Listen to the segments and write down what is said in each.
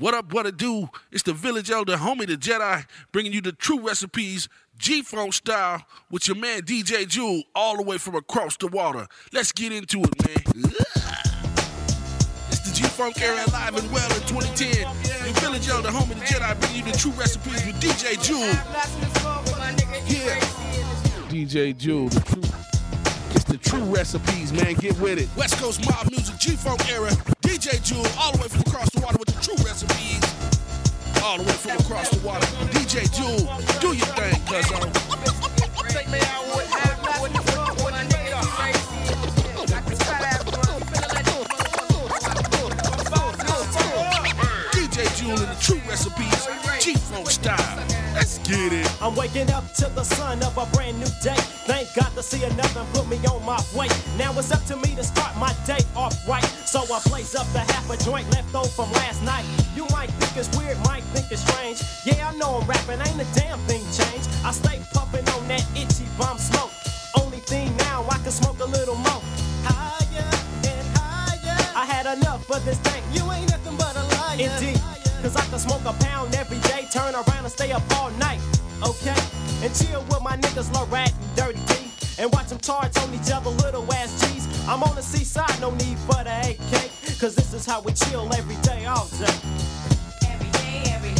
What up, what it do? It's the village elder, homie the Jedi, bringing you the true recipes, G-Funk style, with your man DJ Jewel, all the way from across the water. Let's get into it, man. It's the G-Funk era live and well in 2010. The village elder, homie the Jedi, bringing you the true recipes with DJ Jewel. Yeah. DJ Jewel, the true. The true recipes, man. Get with it. West Coast mob music, G-Funk era. DJ Jewel, all the way from across the water with the true recipes. All the way from across the water. DJ Jewel, do your thing, cuz true recipes, G-Funk style. Let's get it. I'm waking up to the sun of a brand new day. Thank God to see another put me on my way. Now it's up to me to start my day off right. So I blaze up the half a joint left over from last night. You might think it's weird, might think it's strange. Yeah, I know I'm rapping, ain't a damn thing changed. I stay puffing on that itchy bomb smoke. Only thing now, I can smoke a little more. Higher and higher. I had enough of this thing. You ain't nothing but a liar. Indeed. Cause I can smoke a pound every day, turn around and stay up all night, okay? And chill with my niggas Lorat and Dirty D. And watch them charge on each other little ass G's. I'm on the seaside, no need for the AK. Cause this is how we chill every day, all day. Every day, every day.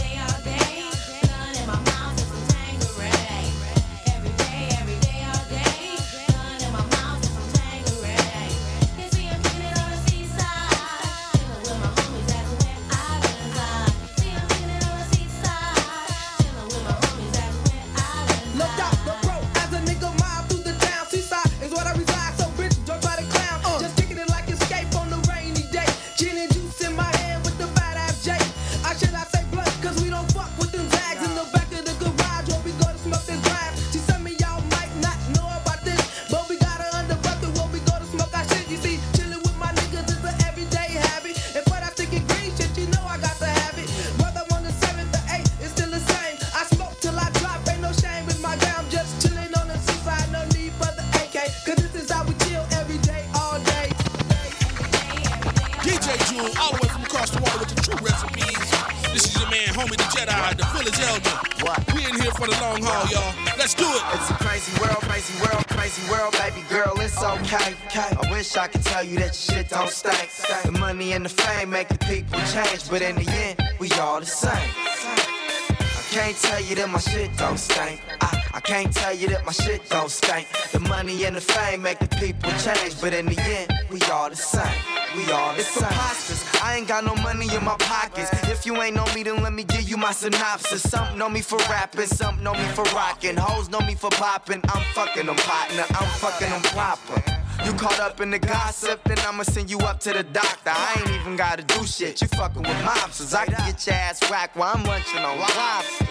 All the way from across the water with the true recipes. This is your man, homie the Jedi, the village elder. What? We in here for the long haul, y'all. Let's do it. It's a crazy world, crazy world, crazy world, baby girl, it's okay. I wish I could tell you that your shit don't stink. The money and the fame make the people change, but in the end, we all the same. I can't tell you that my shit don't stink. I, I can't tell you that my shit don't stink. The money and the fame make the people change, but in the end, we all the same. We all the it's same. preposterous. I ain't got no money in my pockets. If you ain't know me, then let me give you my synopsis. Some know me for rapping, some know me for rocking. Hoes know me for popping. I'm fucking them partner. I'm fucking them proper. You caught up in the gossip, then I'ma send you up to the doctor. I ain't even gotta do shit. You fucking with mobsters. I can get your ass whacked while I'm lunching on lobster.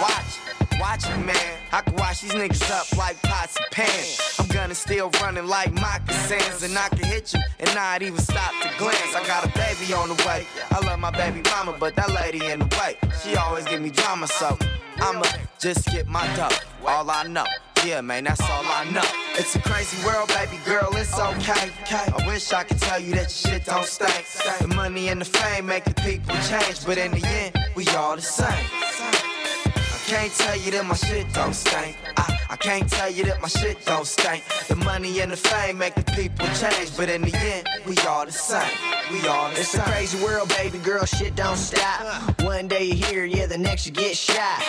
Watch, watch me, man. I can wash these niggas up like pots and pans. I'm gonna still running like moccasins, and I can hit you and not even stop to glance. I got a baby on the way. I love my baby mama, but that lady in the way. She always give me drama, so I'ma just get my dough. All I know. Yeah, man, that's all I know. It's a crazy world, baby girl, it's okay. I wish I could tell you that your shit don't stink. The money and the fame make the people change, but in the end, we all the same. Can't tell you that my shit don't stink. I, I can't tell you that my shit don't stink. The money and the fame make the people change, but in the end, we all the same. We all the It's same. a crazy world, baby girl, shit don't stop. One day you hear, yeah, the next you get shot.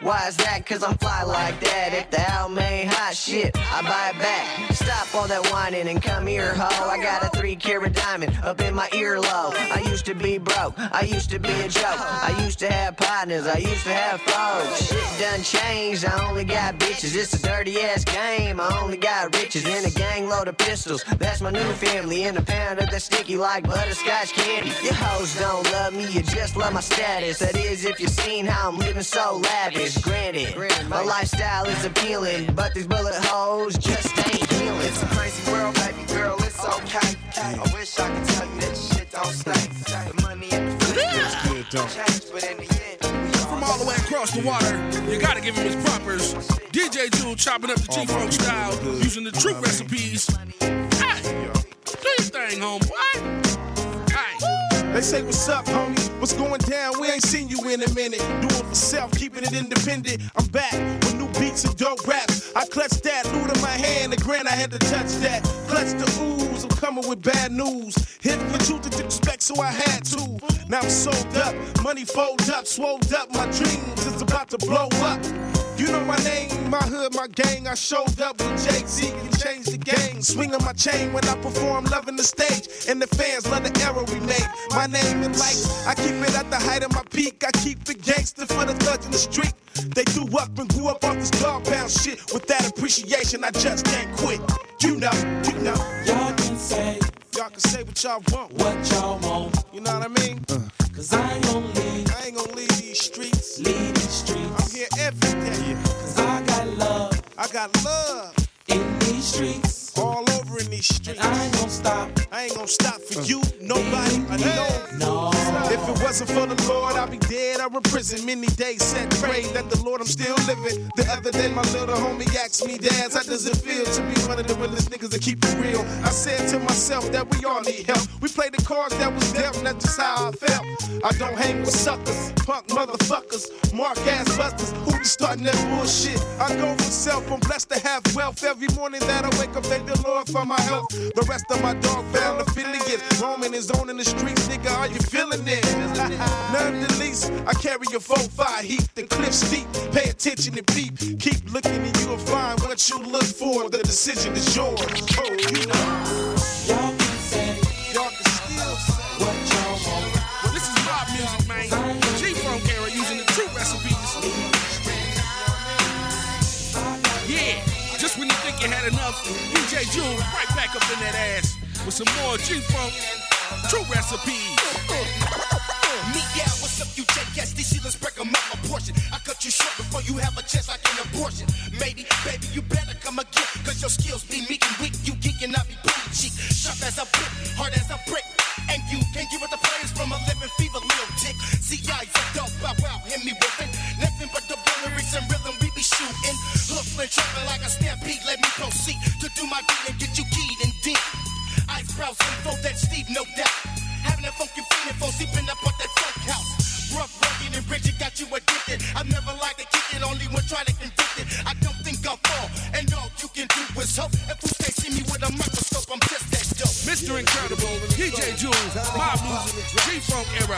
Why is that? Cause I'm fly like that. If the album ain't hot shit, I buy it back. Stop all that whining and come here, ho. I got a three carat diamond up in my earlobe. I used to be broke, I used to be a joke. I used to have partners, I used to have foes. Shit done changed, I only got bitches. It's a dirty ass game. I only got riches and a gang load of pistols. That's my new family and a pound of that sticky like butterscotch candy. Your hoes don't love me, you just love my status. That is, if you've seen how I'm living so lavish. Granted, my lifestyle is appealing, but these bullet holes just ain't healing. It's a crazy world, baby girl, it's okay. I wish I could tell you that shit don't stink. The money and the fame change, but in the end, all the way across the water, you gotta give him his propers. DJ Jewel chopping up the G-Funk style, using the true recipes. Hey, do your thing, homeboy. Hey. They say, What's up, homie? What's going down? We ain't seen you in a minute. Doing for self, keeping it independent. I'm back with new beats and dope raps. I clutched that, loot in my hand, and grant I had to touch that. Clutch the ooze, I'm coming with bad news. Hit the truth to disrespect, so I had to. Now I'm sold up, money fold up, swolled up. My dreams is about to blow up. You know my name, my hood, my gang. I showed up with Jay Z and changed the game. Swinging my chain when I perform, loving the stage. And the fans love the era we make. My name in lights, I keep it at the height of my peak. I keep the gangster for the thugs in the street. They grew up and grew up off this dog pound shit. With that appreciation, I just can't quit. You know, you know. Y'all can say Y'all can say what y'all want. what y'all want, You know what I mean? Uh. cause I ain't gonna leave, I ain't gonna leave these streets. leave every day. Cause I got love I got love in these streets. all over in these streets. And I ain't gonna stop, I ain't gonna stop for uh. you, nobody, I know. no. If it wasn't for the Lord, I'd be dead or in prison. Many days said, pray that the Lord, I'm still living. The other day, my little homie asked me, Dad, how does it feel to be one of the realest niggas that keep it real? I said to myself that we all need help. We played the cards that was dealt, and that's just how I felt. I don't hang with suckers, punk motherfuckers, mark ass busters who be starting that bullshit. I go for self, I'm blessed to have wealth. Every morning that I wake up, thank the Lord for my health. The rest of my dog found affiliate. Roaming his own in the streets, nigga, are you feeling it? None the least, I carry a 4-5 heat, the cliff steep. Pay attention and peep. Keep looking and you'll find what you look for. The decision is yours. Oh, you know. Y'all can say Y'all can still say. what y'all want, Well, this is rock music, man. G-Funk era using the true recipes. Yeah, just when you think you had enough, DJ Jewel right back up in that ass with some more G-Funk true recipes. Me, yeah, what's up, you jackass? These let's break 'em up a portion. I cut you short before you have a chance like an abortion. Maybe, baby, you better come again, cause your skills be meek and weak. You geek and I be booty cheek. Sharp as a whip, hard as a brick. And you can't give it the players from a living fever, little dick. See, I a dope, wow, hit me with it. Nothing but the lyrics and rhythm we be shooting. Hustling, trapping like a stampede. Let me proceed to do my deed and get you keyed and deep. Ice brows info that Steve, no doubt. Having a funky feeling for sleeping up at that funk house. Rough, rugged, and rigid got you addicted. I've never liked to kick it, only when trying to convict it. I don't think I'll fall, and all you can do is hope. If you can't see me with a microscope, I'm just that dope. Mr. Incredible, DJ Jules, Mob Music, G-Funk era,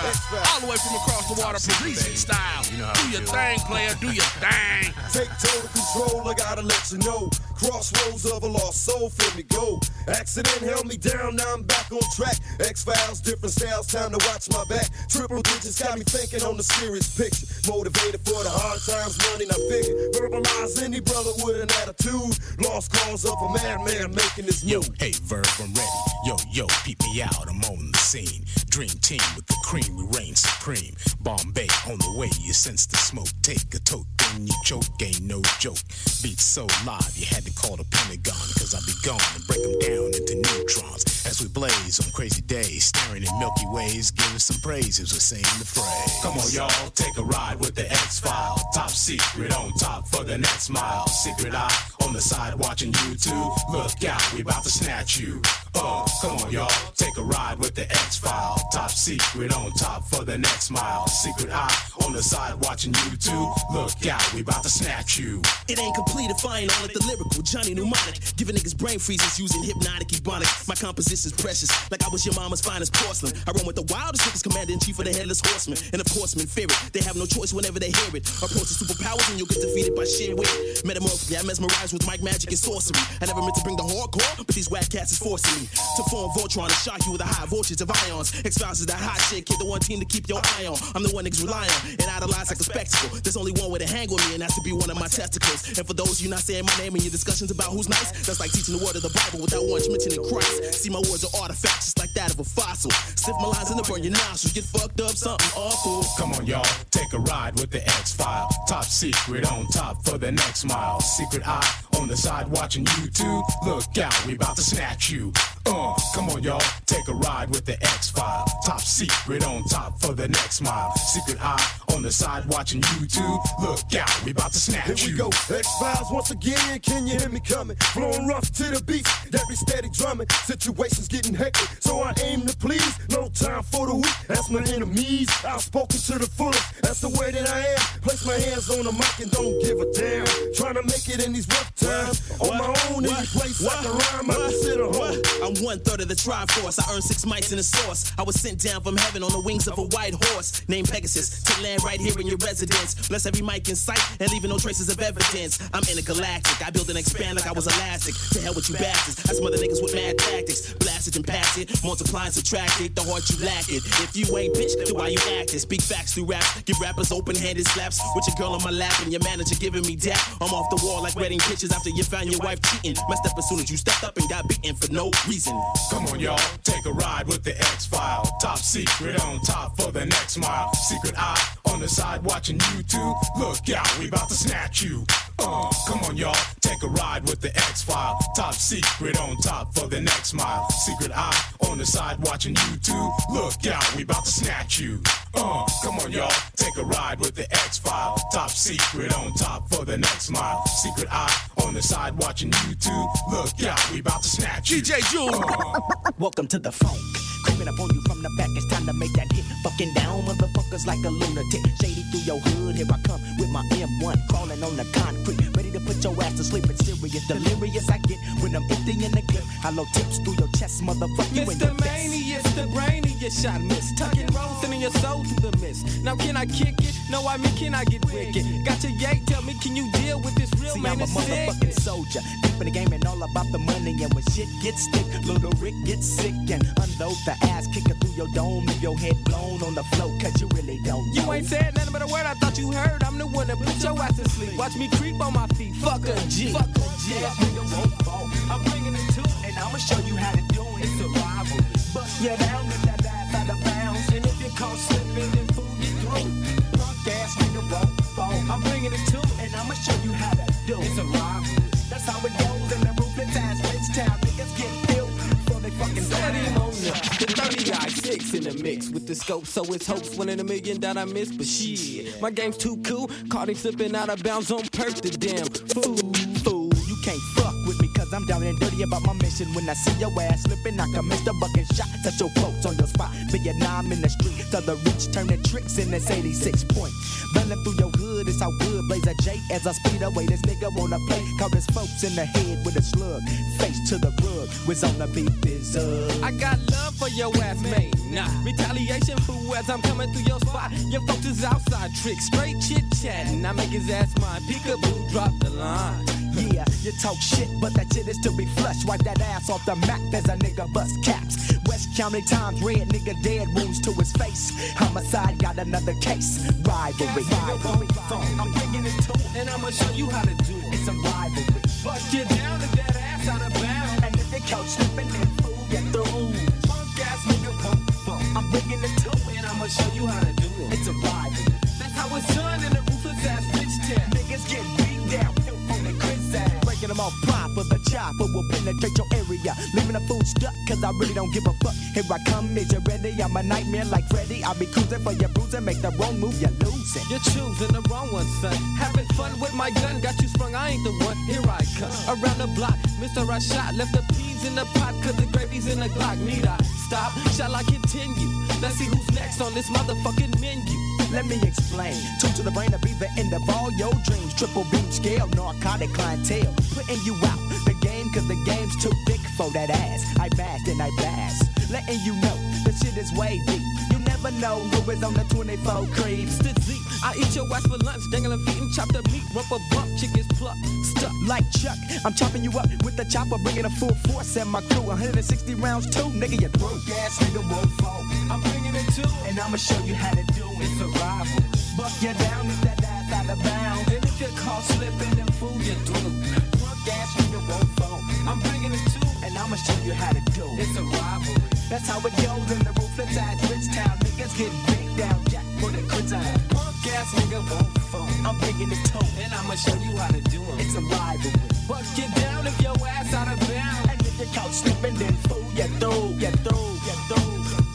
all the way from across the water, Parisian style. Do your thing, player, do your thing. Take total control, I gotta let you know. Crossroads of a lost soul, feel me go. Accident held me down, now I'm back on track. X Files, different styles, time to watch my back. Triple digits got me thinking on the serious picture. Motivated for the hard times, money not figure. Verbalize any brother with an attitude. Lost cause of a madman making this new. hey, Verb, I'm ready. Yo, yo, peep me out, I'm on the scene. Dream team with the cream, we reign supreme. Bombay on the way, you sense the smoke. Take a toke, then you choke, ain't no joke. Beats so live, you had to call the Pentagon, cause I be gone and break them down into neutrons. As we blaze on crazy days, staring at Milky Ways, giving some praise as we're saying the phrase. Come on, y'all, take a ride with the X File. Top secret on top for the next mile. Secret eye on the side watching YouTube. Look out, we about to snatch you. Uh, come on, y'all, take a ride with the X File. Top secret on top for the next mile. Secret eye on the side watching YouTube. Look out, we about to snatch you. It ain't complete if I ain't on it. The lyrical Johnny Mnemonic, giving niggas brain freezes using hypnotic ebonics. My composition's precious, like I was your mama's finest porcelain. I run with the wildest niggas, commander in chief of the headless horseman, and of course, men fear it. They have no choice whenever they hear it. Approach the superpowers and you'll get defeated by sheer wit. Metamorphically, I mesmerize with mic magic and sorcery. I never meant to bring the hardcore, but these whack cats is forcing me to form Voltron and shock you with a high voltage of ions. X-Files that hot shit, kid, the one team to keep your eye on. I'm the one niggas rely on and idolize like a spectacle. There's only one way to hang with me, and that's to be one of my testicles. And for those you not saying my name in your discussions about who's nice, that's like teaching the word of the Bible without once mentioning Christ. See, my words are artifacts, just like that of a fossil. Sniff my lines in the burn your nostrils, get fucked up, something awful. Come on, y'all, take a ride with the X File. Top secret on top for the next mile. Secret eye on the side watching YouTube. Look out, we about to snatch you. Uh, come on, y'all, take a ride with the X File. Top secret on top for the next mile. Secret eye on the side watching YouTube. Look out, we about to snatch Here we you. go, X Files once again. Can you hear me coming? Flowing rough to the beat, that be steady drumming. Situations getting hectic, so I aim to please. No time for the weak, that's my enemies. Outspoken to the fullest, that's the way that I am. Place my hands on the mic and don't give a damn. Trying to make it in these rough times. On my own, any place I can rhyme, I consider home. I'm one third of the Triforce. I earned six mics in the source. I was sent down from heaven on the wings of a white horse named Pegasus to land right here in your residence. Bless every mic in sight and leaving no traces of evidence. I'm intergalactic. I build and expand like I was elastic. To hell with you bastards. I smother niggas with mad tactics. Blast it and pass it. Multiply and subtract it. The heart you lack it. If you ain't bitch, then why you acting? Speak facts through raps. Give rappers open handed slaps. With your girl on my lap and your manager giving me dap. I'm off the wall like wedding pictures after you found your wife cheating. Messed up as soon as you stepped up and got beaten for no reason. Come on, y'all, take a ride with the X File. Top secret on top for the next mile. Secret eye on the side watching YouTube. Look out, we about to snatch you. Uh, come on, y'all, take a ride with the X File. Top secret on top for the next mile. Secret eye on the side watching YouTube. Look out, we about to snatch you. Uh, come on, y'all, take a ride with the X File. Top secret on top for the next mile. Secret eye on the side watching YouTube. Look out, we about to snatch you. DJ Jewel. Welcome to the funk. Creeping up on you from the back, it's time to make that hit. Fucking down, motherfuckers like a lunatic. Shady through your hood, here I come with my M1, crawling on the concrete, ready to put your ass to sleep. It's serious, delirious I get when I'm empty in the clip. Hollow tips through your chest, motherfucker. Mr. your it's the brainy, you shot miss. Tucking roasting in your soul through the mist. Now can I kick it? No, I mean can I get wicked? Got your yay, tell me, can you deal with this real See, man? I'm a motherfucking soldier. Deep in the game and all about the money. And when shit gets thick, little Rick gets sick. And unload the ass kicker through your dome. Leave your head blown on the floor, cause you really don't know. You ain't said nothing but a word I thought you heard. I'm the one that put your ass to sleep. Watch me creep on my feet. Fuck a G. Fuck a G. Yeah, nigga won't fall. I'm bringing it to and I'ma show you how to do it. It's a rivalry. Bust you down with that And if you caught slipping, then fool you through. Punk ass nigga won't fall. I'm bringing it to and I'ma show you how to do. It's a rivalry. That's how it goes in the ruthless ass rich town. Niggas get killed before they fucking die. Mona, the 30 guy, six in the mix with the scope, so it's hopes one in a million that I miss. But shit, my game's too cool. Caught him slipping out of bounds on perk, the damn. Fool, I'm down and dirty about my mission. When I see your ass slipping, I can miss the bucket shot. Touch your folks on your spot. Vietnam in the street, to the rich turning tricks in this 86 point. Running through your hood, it's how good blaze a J as I speed away. This nigga wanna play, caught his folks in the head with a slug. Face to the rug, was on the beat biz uh. I got love for your ass, man. Nah, retaliation fool as I'm coming through your spot. Your folks is outside trick, straight chit chatting. I make his ass mine. Peekaboo, drop the line. Yeah, you talk shit, but that shit is to be flushed. Wipe that ass off the map as a nigga bust caps. West County Times, red nigga dead wounds to his face. Homicide got another case. Rivalry. rivalry. I'm bringing it to And I'ma show you how to do it. It's a rivalry. Bust you down to that ass out of bounds. And if they couch slipping, then fool you through. Punk ass nigga won't fall. I'm bringing it to And I'ma show you how to do it. It's a rivalry. That's how it's done chopper will penetrate your area. Leaving the food stuck, cause I really don't give a fuck. Here I come, is you ready? I'm a nightmare like Freddy. I'll be cruising for your bruising, make the wrong move, you're losing. You're choosing the wrong one, son. Having fun with my gun, got you sprung. I ain't the one. Here I come. Around the block, Mr. I shot, left the peas in the pot, cause the gravy's in the Glock. Need I stop? Shall I continue? Let's see who's next on this motherfucking menu. Let me explain. Two to the brain to be the end of all your dreams. Triple beam scale, narcotic clientele. Putting you out the cause the game's too big for that ass. I bash and I bash. Letting you know the shit is way deep. You never know who is on the 24 creeps. The Z, I eat your ass for lunch, dangling feet and chop the meat, rump a bump, chickens pluck, stuck. Like Chuck, I'm chopping you up with the chopper, bringing a full force and my crew. 160 rounds too, nigga, you broke ass nigga won't fall. I'm bringing it too. And I'ma show you how to do it. Rival. Buck you down if that ass out of bounds. And if you're slipping, then fool you through. Drunk ass nigga won't fall. I'm bringing it too. And I'ma show you how to do it. It's a rivalry. That's how it goes in the ruthless ass rich town. Niggas get beat down, jack for the criticise. Punk ass nigga won't fall. I'm bringing it too. And I'ma show you how to do it. It's a rivalry. Bust you down if your ass out of bounds. And if you caught slipping, then fool you through, you through, you through.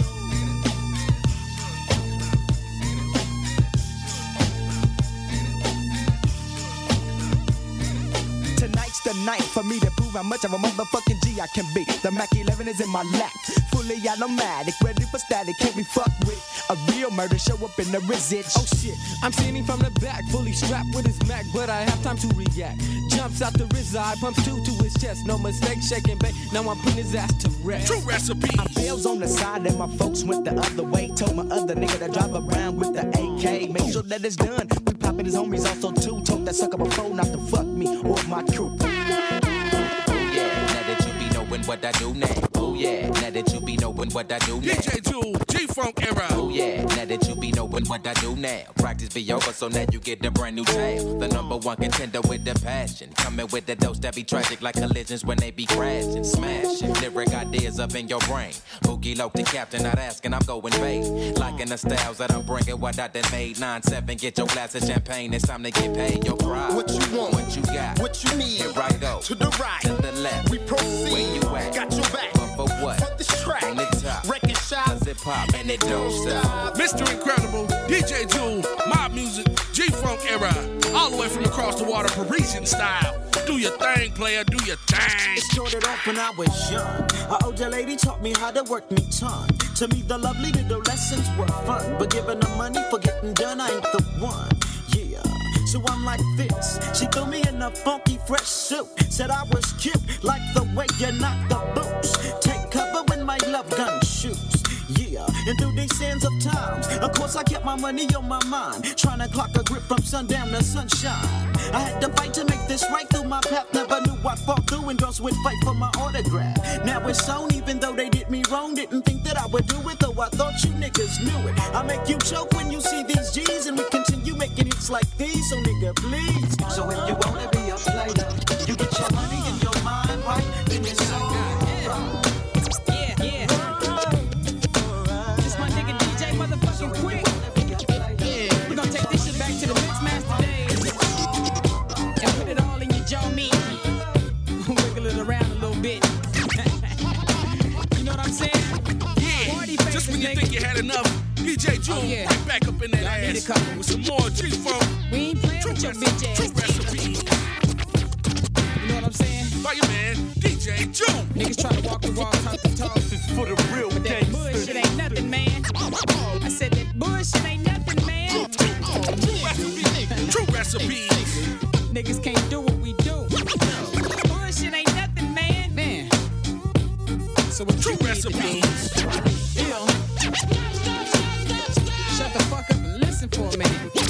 The night for me to prove how much of a motherfucking G I can be. The Mac 11 is in my lap, fully automatic, ready for static. Can't be fucked with. A real murder show up in the resist. Oh shit, I'm seeing him from the back, fully strapped with his Mac, but I have time to react. Jumps out the RZA, I pumps two to his chest, no mistake, shaking bait. Now I'm putting his ass to rest. True recipe. I bails on the side and my folks went the other way. Told my other nigga to drive around with the AK. Make sure that it's done. We poppin' his homies also too. Told that sucker before not to fuck me or my crew. Be what I do now. Oh yeah, now that you be knowing what I do now. DJ Jewel, G-Funk era. Oh yeah, now that you be knowing what I do now. Practice be over, so now you get the brand new tab. The number one contender with the passion. Coming with the dose that be tragic like collisions when they be crashing, smashing. Lyric ideas up in your brain. Boogie low the captain, not asking, I'm going vague. Liking the styles that I'm bringing, what I done made. 9-7, get your glass of champagne, it's time to get paid. Your pride. What you want? What you got? What you need? Here I go. To the right. To the left. We proceed. Where you at? Got your back. But for what? For this track. On the top. Record shop. Cause it pop and it don't stop. Mr. Incredible, DJ Jewel, Mob Music, G-Funk era. All the way from across the water, Parisian style. Do your thing, player, do your thing. It started off when I was young. An older lady taught me how to work me tongue. To me, the lovely little lessons were fun. But giving her money for getting done, I ain't the one. Yeah. So I'm like this. She threw me in a funky fresh suit. Said I was cute, like the way you knock the boots. Love gun shoots. Yeah, and through these sands of times, of course I kept my money on my mind. Trying to clock a grip from sundown to sunshine. I had to fight to make this right through my path. Never knew I'd fall through and girls would fight for my autograph. Now it's on, even though they did me wrong. Didn't think that I would do it, though I thought you niggas knew it. I make you choke when you see these G's, and we continue making hits like these. So nigga, please. So if you wanna be a player, you get your money and your mind right, then it's all had enough, DJ Jewel, oh, yeah. right back up in that Y'all need ass a couple. with some more G-Funk. We ain't playing with your bitch ass. True recipe. You know what I'm saying? By your man, DJ Jewel. Niggas try to walk the walk, talk the talk. This is for the real But that bullshit ain't nothing, man. I said that bullshit ain't nothing, man. True recipe. Niggas can't do what we do. Bullshit ain't nothing, man. Man. So what True you need to recipe. do? Ill. Shut the fuck up and listen for a minute.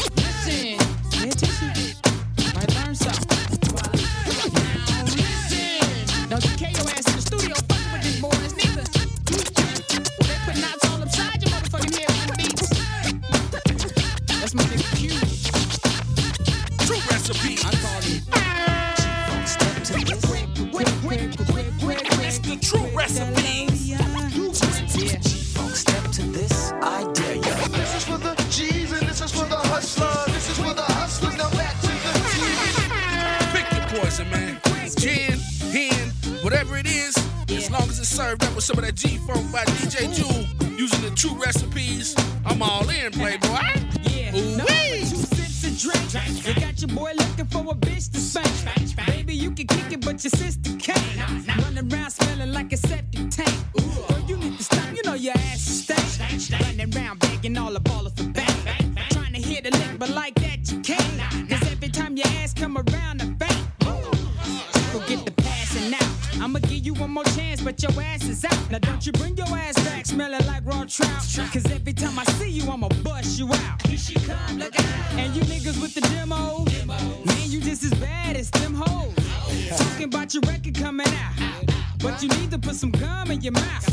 Pick man. Gin, hen, whatever it is, as long as it's served up with some of that G-Funk by DJ Jewel, using the true recipes, I'm all in, playboy. Yeah, Ooh-wee. no, two sips of drink. You got your boy looking for a bitch to spank. Baby, you can kick it, but your sister can't. Running around smelling like a septic your ass is out. Now don't you bring your ass back smelling like raw trout. Cause every time I see you, I'ma bust you out. Here she come, look out. And you niggas with the demo, man, you just as bad as them hoes. Talking about your record coming out. But you need to put some gum in your mouth.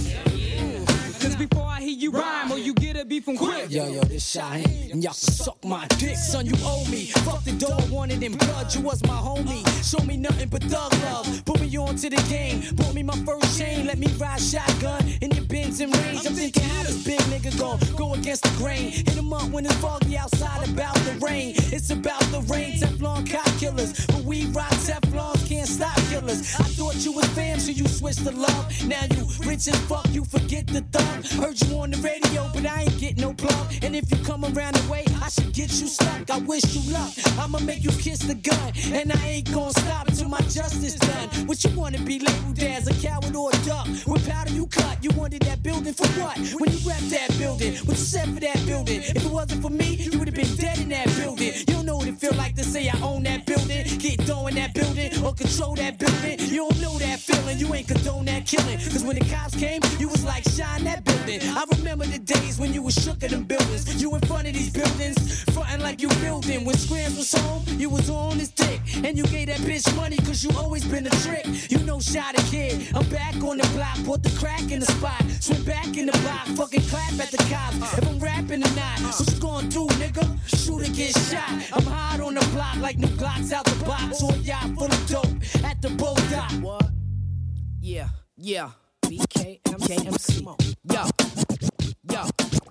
Cause before I hear you rhyme or you beef from quick. Yo, yo, this Shaheen, and y'all can suck my dick, son, you owe me. Fuck the door, wanted in blood, you was my homie. Show me nothing but thug love, put me on to the game. Bought me my first chain, let me ride shotgun in your bins and range. I'm thinking how this big nigga gon' go against the grain. Hit him up when it's foggy outside about the rain. It's about the rain, Teflon cop killers. But we rock Teflons, can't stop killers. I thought you was fam, so you switched to love. Now you rich as fuck, you forget the thug. Heard you on the radio, but I ain't get no plug. And if you come around the way, I should get you stuck. I wish you luck. I'ma make you kiss the gun, and I ain't gonna stop till my justice done. What you wanna be labeled as a coward or a duck? What powder you cut? You wanted that building for what? When you rep that building, what you said for that building? If it wasn't for me, you would've been dead in that building. You don't know what it feel like to say I own that building, get in that building, or control that building. You don't know that feeling, you ain't condone that killing. Cause when the cops came, you was like, shine that building. I remember the days when you was shook in them buildings. You in front of these buildings, frontin' like you building. When Scrams was home, you was on his dick. And you gave that bitch money cause you always been a trick. You know, shot a kid. I'm back on the block, put the crack in the spot. Swim back in the block, fucking clap at the cops. If I'm rapping or not, what you gonna do, nigga? Shoot or get shot. I'm hot on the block like new Glocks out the box. Or yacht full of dope at the boat dock. What? Yeah, yeah. BKMC. Yo, yo.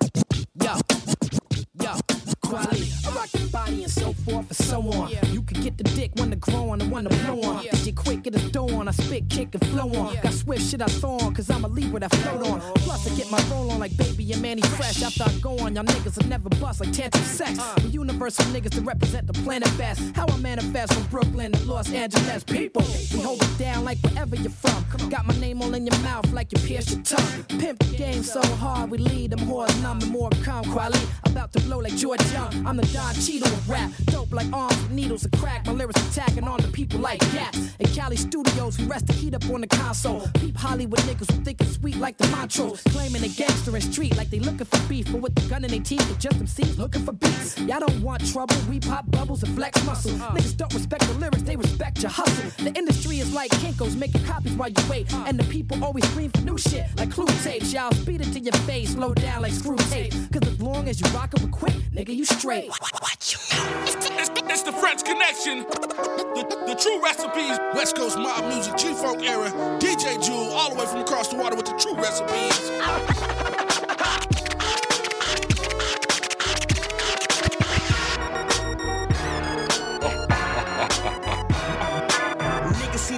Quality. I rock the body and so forth and so on. Yeah. You can get the dick when to grow on and when to blow on. DJ Quik, get a dough on. I spit, kick, and flow on. Got swift shit I throw on, cause I'm a Libra that float on. Plus, I get my roll on like baby and Mannie Fresh. After I go on, y'all niggas will never bust like tantrum sex. Uh. We universal niggas to represent the planet best. How I manifest from Brooklyn to Los Angeles. People, we hold it down like wherever you're from. Got my name all in your mouth like you pierce your tongue. Pimp the game so hard, we lead them whores numb and more calm. Quality, about to blow like George I'm the Don Cheeto of rap. Dope like arms with needles and crack. My lyrics attacking on the people like gas. In Cali studios, we rest the heat up on the console. Peep Hollywood niggas who think it's sweet like the Montrose. Claiming they gangster and street like they looking for beef. But with the gun in their teeth, they just them seeds looking for beats. Y'all don't want trouble, we pop bubbles and flex muscle. Uh. Niggas don't respect the lyrics, they respect your hustle. The industry is like Kinko's making copies while you wait. Uh. And the people always scream for new shit like clue tapes. Y'all speed it to your face, slow down like screw tape. Cause as long as you rock it with Quik, nigga, you straight. It's, it's the French connection. The, the true recipes. West Coast mob music, G Funk era. DJ Jewel, all the way from across the water with the true recipes.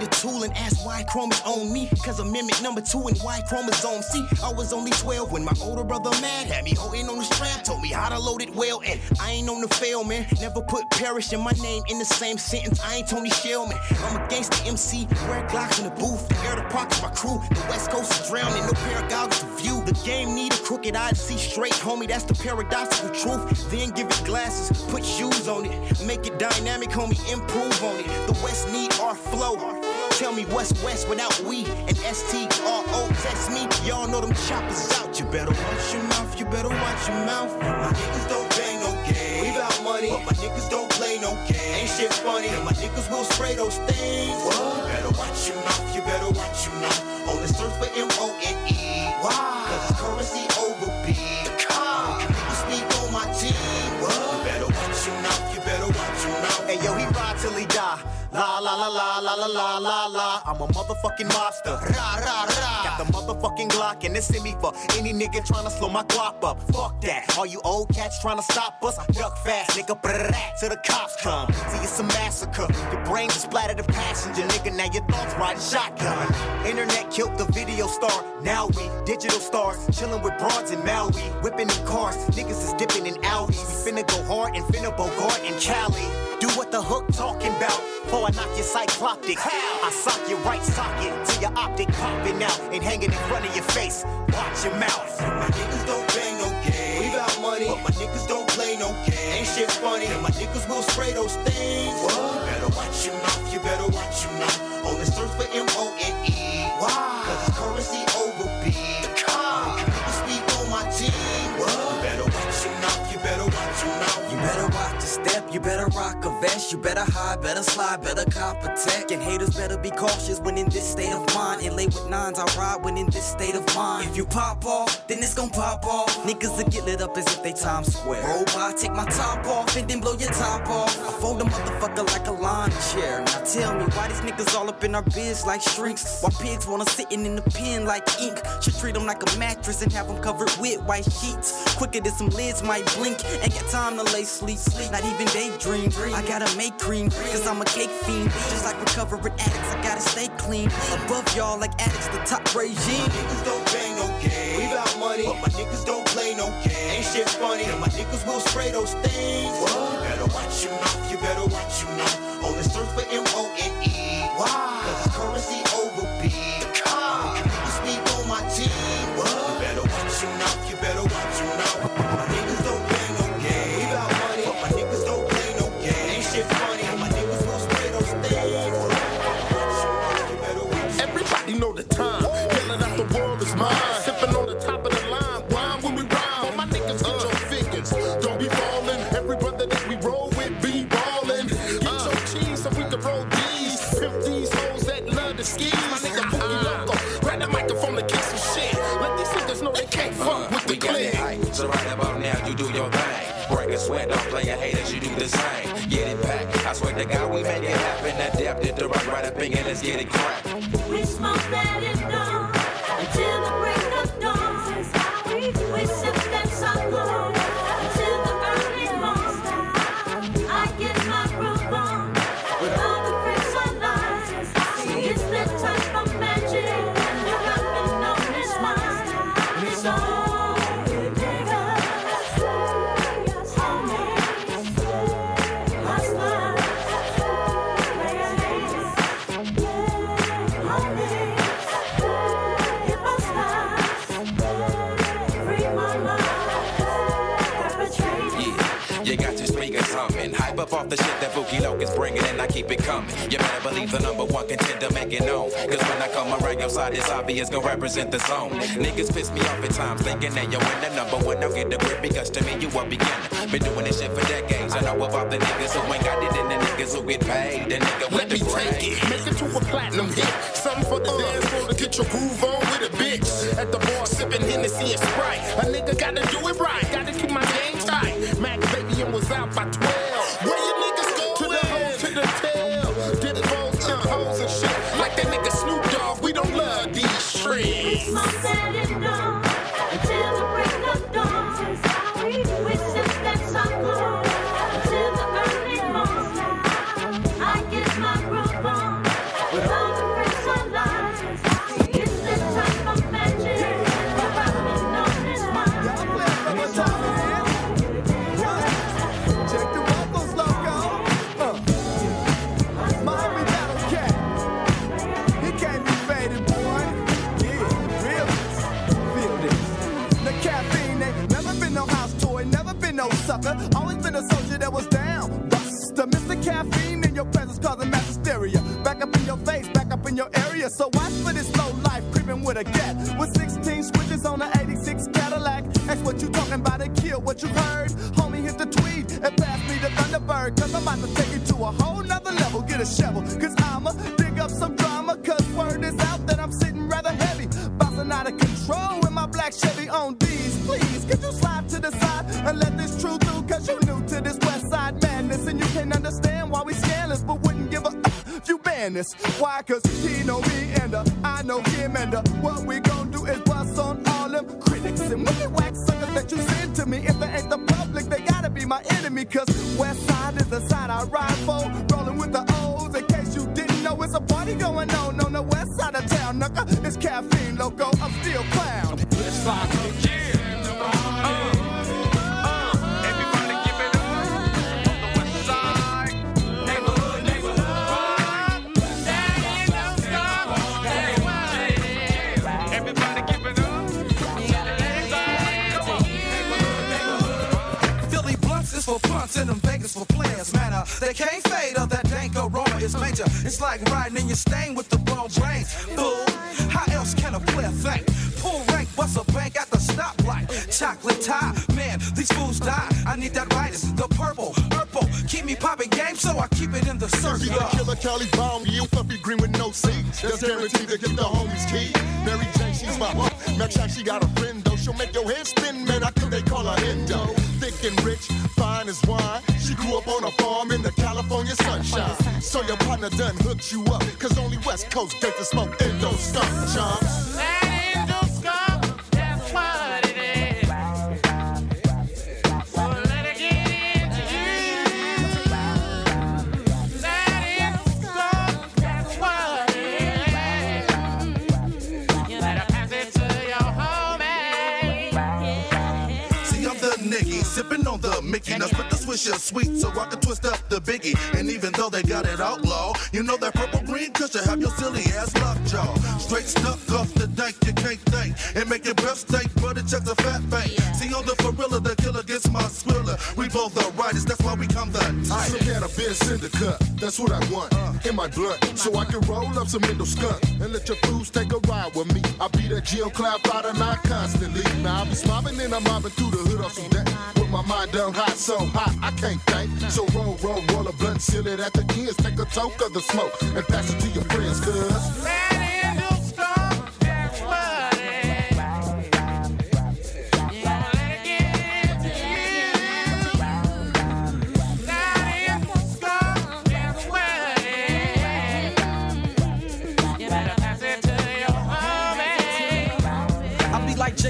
Tool and ask why Chrome is on me. Cause mimic number two and Y chromosome. See, I was only 12 when my older brother mad had me holding on the strap. Told me how to load it well, and I ain't on the fail, man. Never put perish in my name in the same sentence. I ain't Tony Shellman. I'm a gangster MC, wear Glocks in the booth. The Air the pockets, my crew. The West Coast is drowning, no goggles to view. The game need a crooked eye to see straight, homie. That's the paradoxical truth. Then give it glasses, put shoes on it. Make it dynamic, homie, improve on it. The West need our flow. Tell me what's West without we and S-T-R-O. Text me, y'all know them choppers out. You better watch your mouth, you better watch your mouth. My niggas don't bang no game. We bout money, but my niggas don't play no game. Ain't shit funny, and my niggas will spray those things. What? You better watch your mouth, you better watch your mouth. On the search for M-O-N-E. Why? la la la la la la la. I'm a motherfucking monster. Ra ra ra. Got the motherfucking Glock and it's in me for any nigga trying to slow my guap up. Fuck that. All you old cats trying to stop us, duck fast, nigga. Brrrr, till the cops come. See it's a massacre. Your brain splattered a passenger, nigga. Now your thoughts riding shotgun. Internet killed the video star. Now we digital stars, chilling with broads in Maui, whipping in cars. Niggas is dipping in Audis. We finna go hard and finna Bogart and Cali. Do what the hook talking about. Before I knock your cycloptic. I sock your right socket till your optic popping out and hanging in front of your face. Watch your mouth. My niggas don't bang no game. We bout money, but my niggas don't play no game. Ain't shit funny, and my niggas will spray those things. What? You better watch your mouth. You better watch your mouth. On the search for M O N E. Why? Better rock a vest, you better hide, better slide, better cop a tech. And haters better be cautious when in this state of mind. And lay with nines, I ride when in this state of mind. If you pop off, then it's gon' pop off. Niggas will get lit up as if they Times Square. Oh, Roll by, take my top off, and then blow your top off. I fold a motherfucker like a lawn chair. Now tell me why these niggas all up in our biz like shrinks. Why pigs wanna sitting in the pen like ink. Should treat them like a mattress and have them covered with white sheets. Quicker than some lids might blink. Ain't got time to lay sleep, sleep. Not even daydream. I gotta make cream, cause I'm a cake fiend. Just like recovering addicts, I gotta stay clean. Above y'all like addicts, the top regime. Niggas don't bang no game. We bout money, money, but my niggas don't play no games. Ain't shit funny, and my niggas will spray those things. You better watch your mouth, you better watch your mouth. Only search for M-O-N-E. Why? Cause it's let's get it cracked. Bookie Locust bringing, and I keep it coming. You better believe the number one contender make it known. Cause when I come around your side, it's obvious, gonna represent the zone. Niggas piss me off at times, thinking that you're in the number one. Now get the grip because to me, you a beginner. Been doing this shit for decades. I know about the niggas who ain't got it and the niggas who get paid. The nigga with Let me the take it, make it to a platinum hit. Something for the dance floor to get your groove on with a bitch. At the bar sipping Hennessy and Sprite. A nigga gotta do it right, no sucker. Always been a soldier that was down. Buster, Mr. Caffeine in your presence causing mass hysteria. Back up in your face, back up in your area. So watch for this low life creeping with a gat. With 16 switches on the 86 Cadillac. That's what you talking about and kill what you heard. Homie, hit the tweed and pass me the Thunderbird. Cause I'm about to take it to a whole nother level. Get a shovel, cause this. Why? Cause he know me and uh, I know him. And uh, what we gon' do is bust on all them critics and wicked wax suckers that you send to me. If they ain't the public, they gotta be my enemy. Cause west side is the side I ride for. It's like riding in your stain with the bone brains. Fool, how else can a player think? Pull rank, bust a bank at the stoplight. Chocolate tie, man, these fools die. I need that Midas, the purple, purple. Keep me popping game, so I keep it in the See circle. the killer Cali bomb, you fluffy green with no seat. That's guaranteed to get the homies key. Mary Jane, she's my heart. Mac she got a friend though. She'll make your head spin, man. I they call her Indo. Thick and rich, fine as wine. She grew up on a farm in the California sunshine. So your partner done hooked you up. Cause only West Coast dirt to smoke Indo skunk chumps. Swisher sweet so I can twist up the biggie. And even though they got it outlaw, you know that purple green cushion have your silly ass lockjaw. Straight stuck off the dank, you can't think. And make your breath stink, but it checks a fat bank. Both the riders, that's why we come the Some tightest. cannabis in the cut, that's what I want uh. in my blunt, so I can roll up some window skunk and let your fools take a ride with me. I be that Geo Cloud fighter, not constantly. Now I be smobbing and I'm mobbing through the hood off some deck. With my mind done hot, so hot I can't think. So roll, roll, roll a blunt, seal it at the ends, take a toke of the smoke and pass it to your friends, cuz.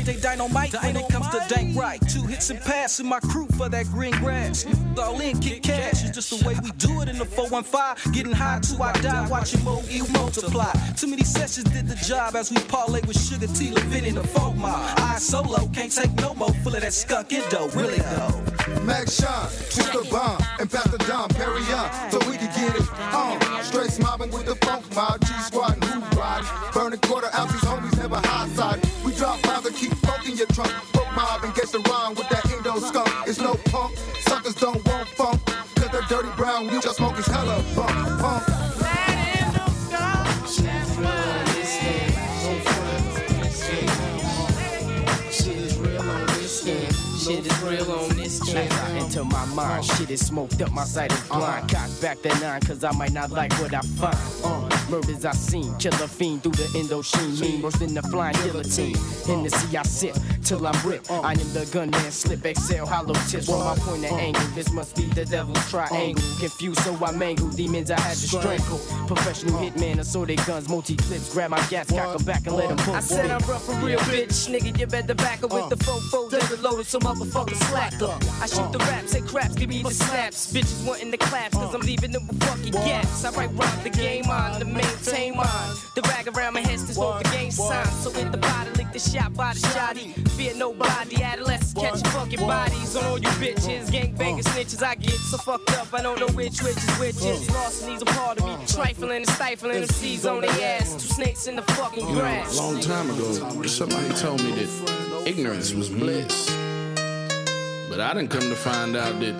I be like JJ Dynamite when it comes to dank right. Two hits and pass in my crew for that green grass. All in, kick cash. It's just the way we do it in the 415. Getting high till I die, watching Mo E multiply. Too many sessions did the job as we parlay with Sugar T, Levin in the folk mob. I solo can't take no more full of that skunk endo. Really though. Max Shine, twist the bomb, and pass the Dom Perry on, so we can get it on. Straight smobbing with the funk mob, G squad and who ride. Burning quarter ounces, homies never high side. And keep funk your trunk. Fuck mob and get the rhyme with that endo skunk. It's no punk, suckers don't want funk. Cause they're dirty brown, we just smoke is hella funk. Punk. Shit is real on this As Enter my mind, uh. shit is smoked up, my sight is uh. blind. Cock back the nine, cause I might not like what I find. Uh, uh murders I seen, killer fiend through the Indochine. Mean worse than the flying guillotine. In the sea I sip till I'm ripped. I am the gunman, slip, exhale, hollow tips from my point of angle. This must be the devil's triangle. Confused, so I mangle demons I had to strangle. Professional hitman, assorted guns, multi clips. Grab my gas, cock 'em back and let 'em pull. I said I'm rough for real, bitch. Nigga, you better back up with the fofo. Double loaded, so motherfucker slack up. I shoot the raps, say craps, give me the snaps. Bitches wanting the claps, cause I'm leaving them with fucking gaps. I write rhyme the game on to maintain mine. The rag around my head is both the gang sign. So in the body, lick the shot by the shotty. Fear nobody, adolescents catch fucking bodies on all you bitches. Gangbangers, snitches, I get so fucked up, I don't know which which is which is. Lost and needs a part of me. Trifling and stifling them seeds on their ass. Two snakes in the fucking You know, grass. long time ago, somebody told me that ignorance was bliss. But I didn't come to find out that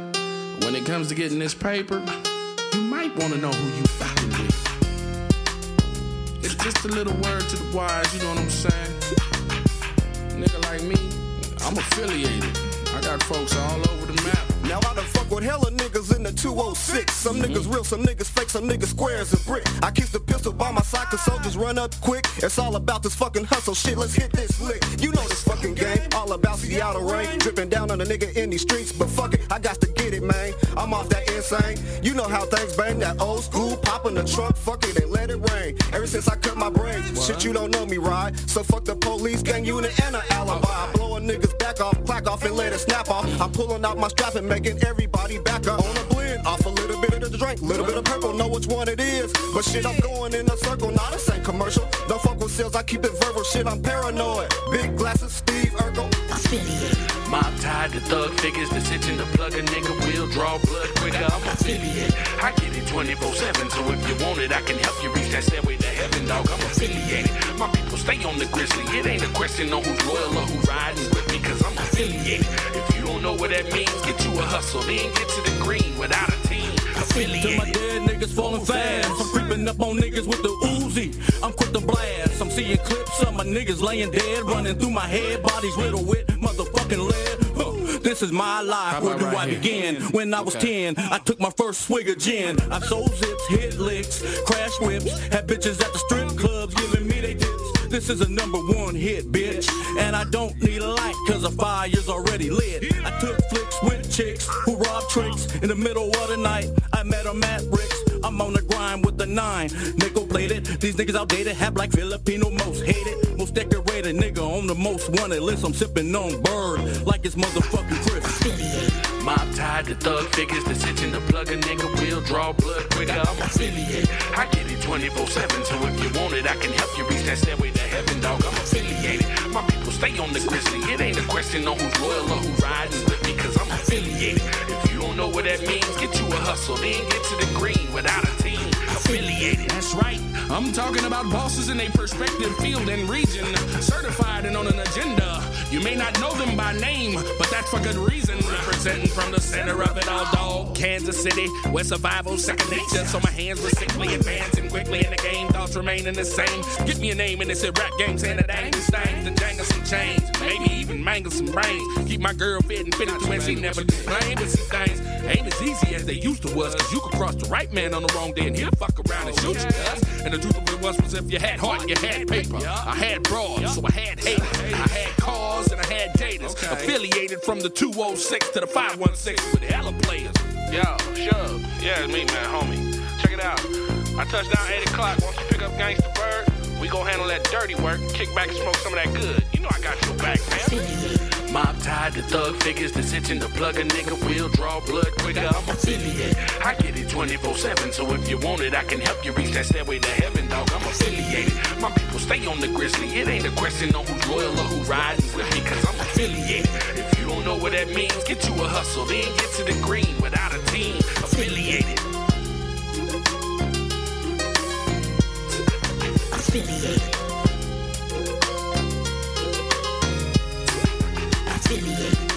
when it comes to getting this paper, you might want to know who you fucking with. It's just a little word to the wise, you know what I'm saying? Nigga like me, I'm affiliated. I got folks all over the map. Now I done fuck with hella niggas in the 206. Some niggas real, some niggas fake, some niggas square as a brick. I keep the pistol by my side cause soldiers run up quick. It's all about this fucking hustle shit, let's hit this lick. You know this fucking game, all about outer rain. Dripping down on a nigga in these streets, but fuck it, I got to get it, man. I'm off that insane. You know how things bang, that old school, pop in the trunk, fuck it and let it rain. Ever since I cut my brain, shit you don't know me, right? So fuck the police, gang unit, and an alibi. I blow a nigga's back off, clack off, and let it snap off. I'm pulling out my strap and making everybody back up. On blend, off a little bit of the drink, little bit of purple, know which one it is. But shit, I'm going in a circle, not the same commercial. Don't fuck with sales, I keep it verbal, shit, I'm paranoid. Big glasses, Steve Urkel. I feel it. Mob tied to thug figures, decision to plug a nigga will draw blood quicker. I'm affiliated. I get it 24 7, so if you want it, I can help you reach that stairway to heaven, dog. I'm affiliated. My people stay on the grizzly. It ain't a question on who's loyal or who's riding with me, cause I'm affiliated. If you don't know what that means, get you a hustle, then get to the green without a team. To my dead niggas falling fast. I'm creeping up on niggas with the Uzi. I'm quick to blast. I'm seeing clips of my niggas laying dead, running through my head. Bodies riddled with motherfucking lead. Huh. This is my life. How Where about do right I here? begin? When I was Okay. 10, I took my first swig of gin. I sold zips, hit licks, crash whips, had bitches at the strip clubs giving me they tips. This is a number one hit, bitch. And I don't need a light, cause the fire's already lit. I took flicks with chicks who robbed tricks. In the middle of the night, I met them at Rick's. I'm on the grind with the nine. Nickel plated. These niggas outdated, have like Filipino most hated. Most decorated nigga on the most wanted list. I'm sipping on bird like it's motherfucking Chris. Mob tied to thug figures, decision to plug a nigga will draw blood quicker. I'm affiliated. I get it 24 7, so if you want it, I can help you reach that stairway to heaven, dog. I'm affiliated. My people stay on the grizzly. It ain't a question on who's loyal or who's riding with me, cause I'm affiliated. Don't know what that means, get you a hustle. Then get to the green without a team affiliated. That's right. I'm talking about bosses in a perspective field and region, certified and on an agenda. You may not know them by name, but that's for good reason. Representing from the center of it all, dog. Kansas City, where survival second nature. So my hands were sickly advancing quickly in the game. Thoughts remaining the same. Give me a name and this here rap game, saying that ain't stains and jangle some chains. Maybe even mangle some brains. Keep my girl fit and fitted to and she never complain. But some things ain't as easy as they used to was. Cause you could cross the right man on the wrong day and he'll fuck around and shoot you, cuz. And the truth of it was, was if you had heart, you had paper. I had broads, so I had haters. I had cars and I had daters. Affiliated from the 206 to the 516 with hella players. Yo, Shub. Yeah, it's me, man, homie. Check it out. I touched down 8 o'clock. Once you pick up Gangsta Bird, we gon' handle that dirty work, kick back and smoke some of that good. You know I got your back, man. Mob tied to thug figures itching to plug a nigga will draw blood quicker. I'm affiliate. I get it 24 7, so if you want it, I can help you reach that stairway to heaven, dog. I'm affiliated. My people stay on the grizzly. It ain't a question on who's loyal or who riding with me, cause I'm affiliated. If you don't know what that means, get you a hustle, then get to the green without a team. Affiliated. Affiliated. Affiliated.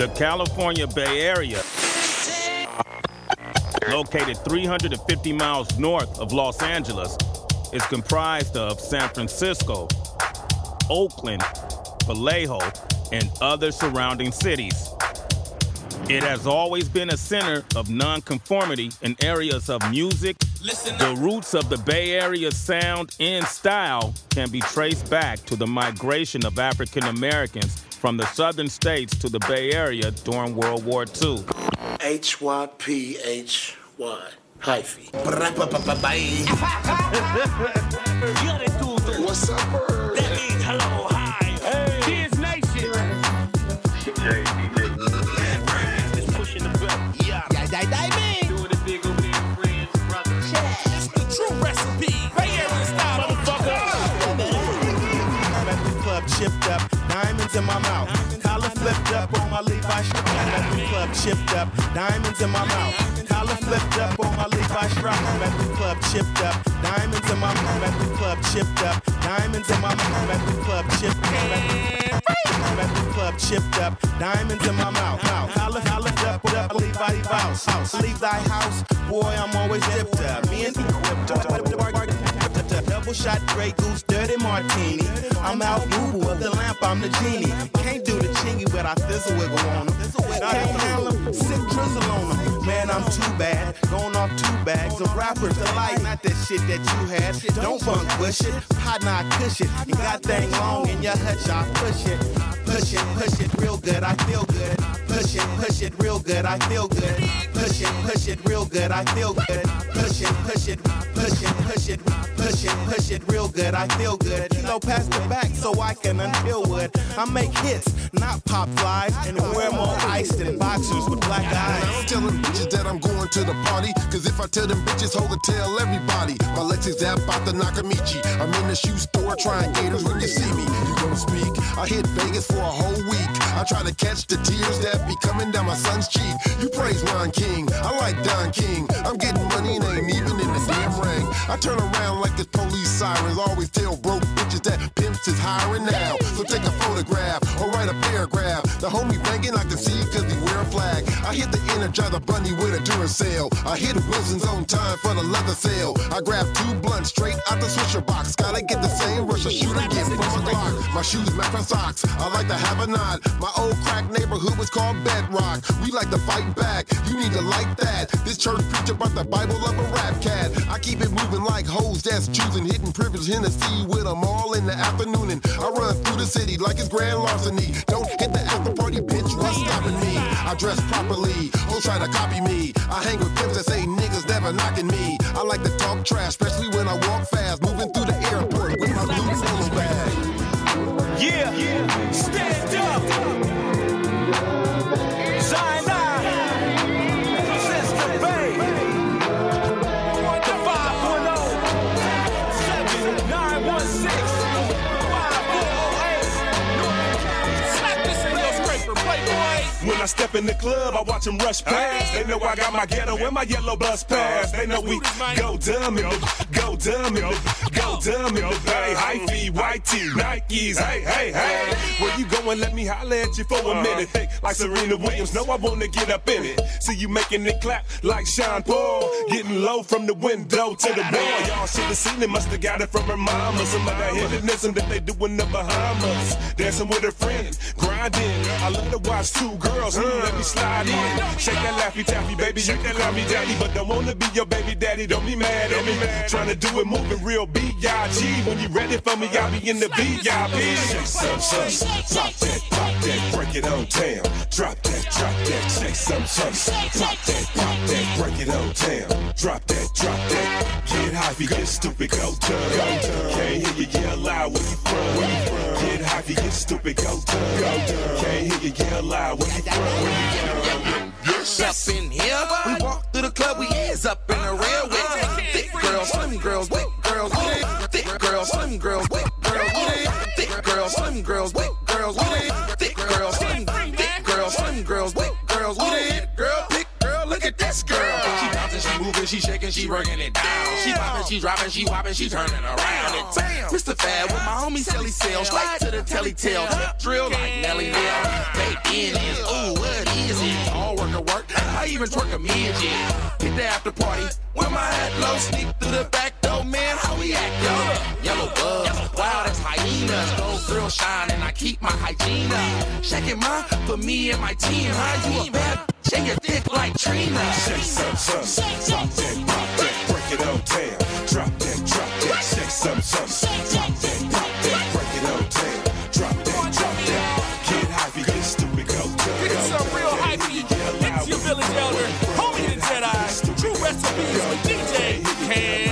The California Bay Area, located 350 miles north of Los Angeles, is comprised of San Francisco, Oakland, Vallejo, and other surrounding cities. It has always been a center of nonconformity in areas of music. The roots of the Bay Area sound and style can be traced back to the migration of African Americans from the southern states to the Bay Area during World War II. H Y P H Y hyphy. What's up, bird? Diamonds in my mouth. Collar flipped up on my Levi strap. At the club chipped up, diamonds in my mouth. Collar flipped up on my Levi strap. At the club chipped up, diamonds in my mouth. At the club chipped up, diamonds in my mouth. At the club chipped up. At the club chipped up, diamonds in my mouth. Collar, collar up, up, Levi house. Leave thy house, boy. I'm always dipped up. Me and Double shot Grey Goose, dirty martini. I'm out boo of the lamp, I'm the genie. Can't do the chingy, but I fizzle wiggle on them. Can't handle sick drizzle on them. Man, I'm too bad, going off two bags of rappers alike. Not that shit that you had. Don't bunk push it, partner, I cush it. You got thing long in your hutch, I push it. Push it, push it real good, I feel good. Push it, push it real good, I feel good. Push it, push it real good, I feel good. Push it, push it, push it, push it, push it, push it real good, I feel good. Kilo past the back so I can unpeel wood. I make hits, not pop flies, and wear more ice than boxers with black eyes. I'm telling bitches that I'm going to the party. Cause if I tell them bitches, hold it, tell everybody. My Lexus app out the Nakamichi. I'm in the shoe store trying gators when you see me. You gonna speak? I hit Vegas for a whole. I try to catch the tears that be coming down my son's cheek. You praise Ron King. I like Don King. I'm getting money and ain't even in the damn ring. I turn around like it's police sirens. Always tell broke bitches that pimps is hiring now. So take a photograph or write a paragraph. The homie banging, I can see cause he wear a flag. I hit the Energizer bunny with a Duracell. I hit Wilson's on time for the leather sale. I grab two blunts straight out the swisher box. Gotta get the same rush of shooter get from a Glock. My shoes match my socks. I like to have a nod. My old crack neighborhood was called Bedrock. We like to fight back. You need to like that. This church preacher brought the Bible of a rap cat. I keep it moving like hoes that's choosing. Hitting privilege Hennessy with them all in the afternoon. And I run through the city like it's grand larceny. Don't hit the after party, bitch. What's stopping me? I dress properly. Hoes try to copy me. I hang with pimps that say niggas never knocking me. I like to talk trash, especially when I walk fast. Moving through the airport with my blue polo bag. Yeah, yeah, stand up. When I step in the club, I watch them rush past. They know I got my ghetto and my yellow bus pass. They know we go dumb in the, go dumb in the, go dumb in the bay. Feet, white tee, Nikes. Hey, hey, hey. Where you going? Let me holler at you for a minute. Hey, like Serena Williams, know I wanna get up in it. See you making it clap like Sean Paul. Getting low from the window to the wall. Y'all should have seen it, must have got it from her mama. Some of that hedonism that they do in the Bahamas. Dancing with her friend, grinding. I love to watch two girls who let me slide in. Shake that laffy taffy, baby, you can call me daddy, but don't wanna be your baby daddy. Don't be mad at me. Trying to do it moving real B.I.G. When you ready for me, I'll be in the VIP. Shake some, some, pop that, pop that, break it on down. Drop that, drop that, shake some, some, pop that, pop that, break it on down. Drop that, drop that, get high, if you get stupid, go dumb. Can't hear you yell loud where you from. Get high, if you get stupid, go dumb. Can't hear you yell loud where you from. Where you? Up in here, we walk through the club, we is up in the real thick girls, slim girls, moving, she working it down. She popping, she dropping, she whopping, she turning around. And damn, Mistah F.A.B. with my homie Sally Sale, straight to the telly tail, drill like Nelly Bell. Baby, in is, ooh, what is it? All work a work. I even twerk a midget. Hit the after party. With my hat low, sneak through the back door, man. How we act, yo? Yellow bugs, wow, that's hyenas. Gold grill shine, and I keep my hygiene up. Shaking my for me and my team. How you a bad? Shake your dick like Trina. Shake some, some, pop that, pop that, break it on down. Drop that, drop that, shake some, some, pop that, pop that, break it on down. Drop that, drop that, get you get stupid, go dumb. Get some real hypey. It's your village elder, homie the Jedi. True recipes with DJ Can.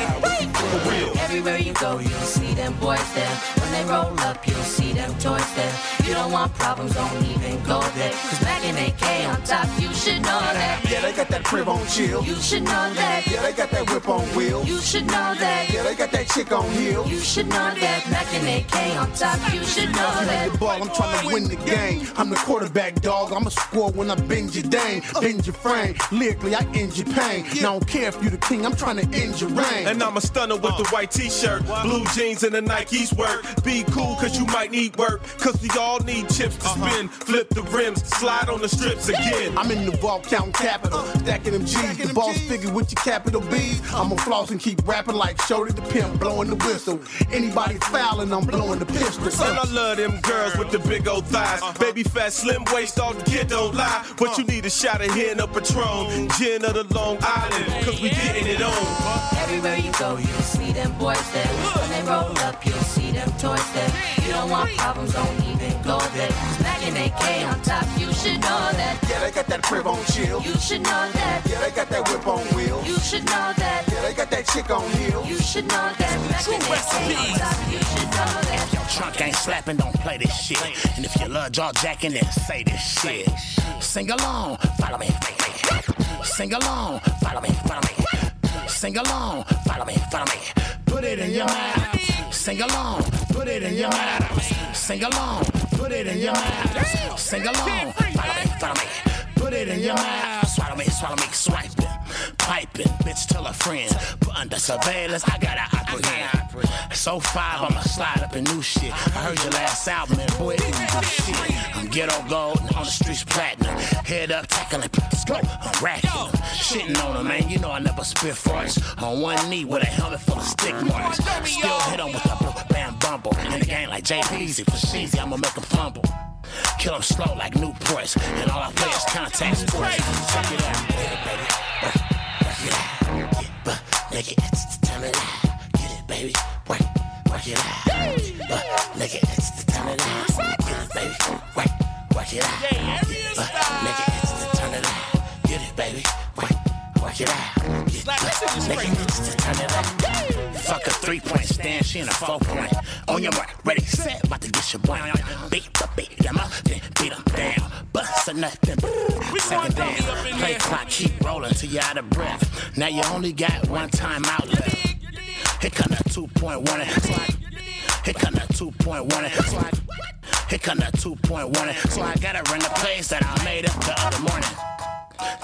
For. Everywhere you go, you'll see them boys there. When they roll up, you'll see them toys there. You don't want problems, don't even go there. Cause Mac and AK on top, you should know that. Yeah, they got that crib on chill. You should know that. Yeah, they got that whip on wheel. You should know that. Yeah, they got that chick on heel. You should know that. Mac and AK on top, you should know that. the ball, I'm trying to win the game. I'm the quarterback, dog. I'ma score when I bend your dame, bend your frame. Lyrically, I end your pain. Now, I don't care if you the king, I'm trying to end your reign. And I'm a stunner with the white t-shirt, blue jeans and the Nikes work. Be cool cause you might need work, cause we all need chips to uh-huh. spin. Flip the rims, slide on the strips again. I'm in the vault counting capital, uh, stacking them G's. The boss figure with your capital B's. I'ma floss and keep rapping like Shorty the pimp, blowing the whistle. Anybody fouling, I'm blowing the pistol. Son, I love them girls with the big old thighs. Uh-huh. Baby fat, slim waist, all the kid don't lie. But you uh. need a shot of hen or Patron, gin of the Long Island, cause we getting it on. Everywhere you go, you'll see them boys there. When they roll up, you'll see them toys there. You don't want problems, don't even go there. Cause Mac and AK on top, you should know that. Yeah, they got that crib on chill. You should know that. Yeah, they got that whip on wheel. You should know that. Yeah, they got that chick on heel. You should know that. Mac and AK on top, you should know that. Your trunk ain't slapping, don't play this shit. And if you love jaw jacking, then say this shit. Sing along, follow me. Sing along, follow me, follow me. Sing along, follow me, follow me. Put it in your mouth. Sing along, put it in your mouth. Sing along, put it in your mouth. Sing along, follow me, follow me. Put it in your mouth. Swallow me, swallow me, swipe. Piping, bitch, tell a friend. Put under surveillance, I got an apprehend. So five, I'ma slide up in new shit. I heard your last album, and boy, it shit. I'm ghetto gold, and on the streets platinum. Head up, tackling, let's go. I'm racking them. Shitting on them, man. You know I never spit farts. On one knee with a helmet full of stick marks. Still hit 'em with a boom, bam, bumble. In the game like Jay Peasy for Sheezy, I'ma make make 'em fumble. Kill 'em slow like new Newports. And all I play is contact sports. Check it out, baby. Check it out. Make it. turn it out. Get it, baby. Work, work it out. Uh, nigga, it's the turn it out. Get it, baby. Work, work it out. Nigga, it's the work it out. Get, nigga, it's the turn it out. Fuck a three point stand, she in a four point. On your mark, ready, set, about to get your boy. Beat, the beat them up, then beat them down. Bust nut, then second down. Play clock, keep rolling till you're out of breath. Now you only got one time out left. Here come that 2.1 and slide. Here come that 2.1 and slide. Here come that 2.1 and so I gotta run the plays that I made up the other morning.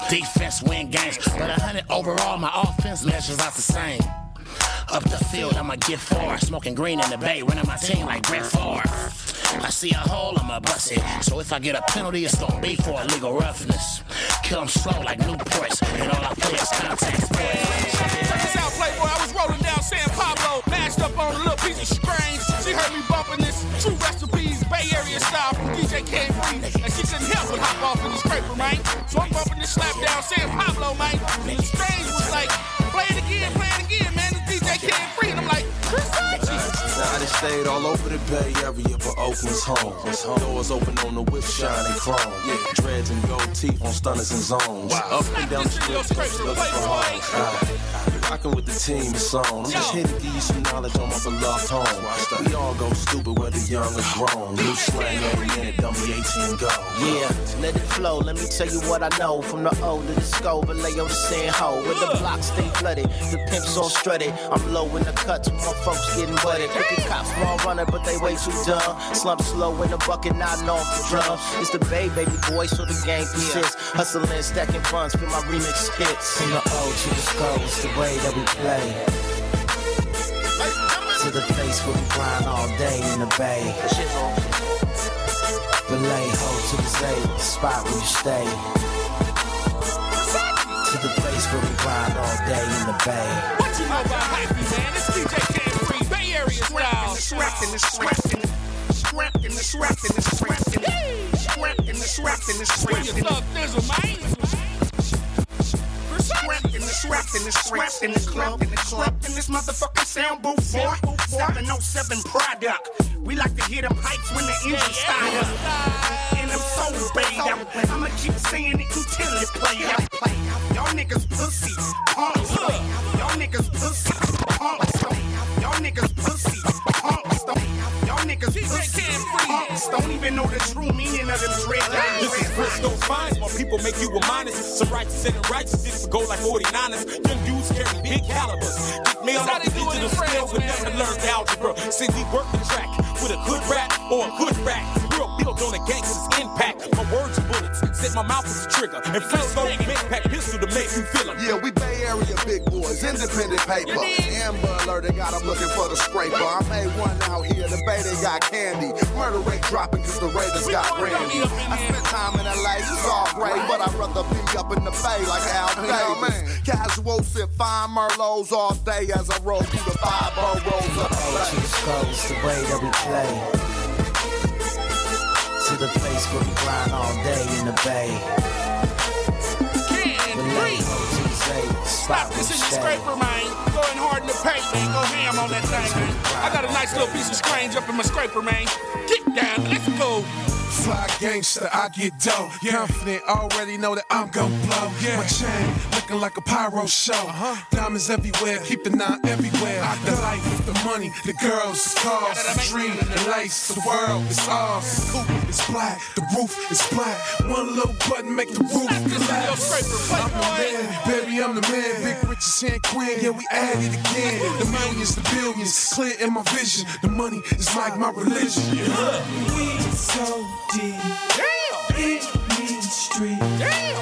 Defense win games, but a hundred overall, my offense measures out the same. Up the field, I'ma get far. Smoking green in the bay, running my team like Brett Favre. I see a hole, I'ma bust it. So if I get a penalty, it's gonna be for illegal roughness. Kill 'em slow like Newports, and all I play is contact sports. Check this out, Playboy. I was rolling down San Pablo, mashed up on a little Bay Area style from DJ K Free, and she couldn't help but hop off in the scraper, man. So I'm bumping this slap down San Pablo, man. And the Strange was like, play it again, play it again, man. It's DJ K Free, and I'm like. Now I done stayed all over the Bay Area, but Oakland's home. Doors open on the whip, shining chrome. Yeah, dreads and gold teeth on stunners and zones. Up and down the strip, looking for homes. You rocking with the team, it's on. I'm just here to give you some knowledge on my beloved home. We all go stupid, whether young or grown. New slang every minute, dummy 18 go. Yeah, let it flow. Let me tell you what I know. From the O to the Sco, Vallejo to San Ho. Where the blocks stay flooded, the pimps all strutted. I'm low in the cuts, my folks getting butted. Cricket cops, small runner, but they way too dumb. Slump slow in the bucket, nodding off the drums. It's the Bay, baby boy, so the game persists. Hustling, stacking funds for my remix spits. From the O to the Sco, it's the way that we play. To the place where we grind all day in the Bay. Vallejo to the Zay, the spot where you stay. To the place where we grind all day in the Bay. What you know about Hyphy, man? It's DJ K Free, Bay Area style. Strapped in the strapped in the strapped in the strapped in the strapped in the strapped in the strapped in the strapped in the Thug Thizzle, man. strapped in the strapped in the strapped in the club in the club in this motherfucking sound booth boy. 707 product. We like to hear them hypes when the engine start up. And I'm so out. I'ma keep saying it until it play out. Y'all niggas pussy punks y'all niggas pussy punks y'all niggas pussy punks y'all niggas punks don't even know the true meaning of them dread This is Frisco Finds. My people make you a minus. Some righteous and righteous didn't go like 49ers. Young dudes carry big calibers. Get mail off the digital scale, but never learned algebra. Cindy work the track with a good rap or a good rap. Real built on a gangster's impact. My words are bullets. Set my mouth as a trigger. And Frisco make pack pistol to make you feel 'em. Yeah, we Bay Area big boys, independent paper. Amber alert, they got 'em looking for the scraper. I made one out here, the Bay they got candy. Murder rate dropping cause the Raiders got brandy. I spent time in LA, it's all great, but I'd rather be up in the Bay like Al Davis. Casual sip fine Merlots all day as I roll through the five boroughs to the Sco, it's the way that we play. To the place where we grind all day in the Bay. Vallejo to the Zay, the spot Stop this in the scraper, man. Going hard in the paint, man. Go ham on that thing, man. I got a nice little piece of strange up in my scraper, man. Get down, let's go. Fly gangster, I get dope. Confident, already know that I'm gon' blow. Yeah. My chain looking like a pyro show. Diamonds everywhere, keep the nine everywhere. I The life, the money, the girls, the cars, the dream, the lights, the world, it's ours. Is black, the roof is black. One little button make the roof collapse. I'm the man, baby, I'm the man. Big riches and queen, yeah, we at it again. The millions, the billions, clear in my vision. The money is like my religion. We so deep. It means street. It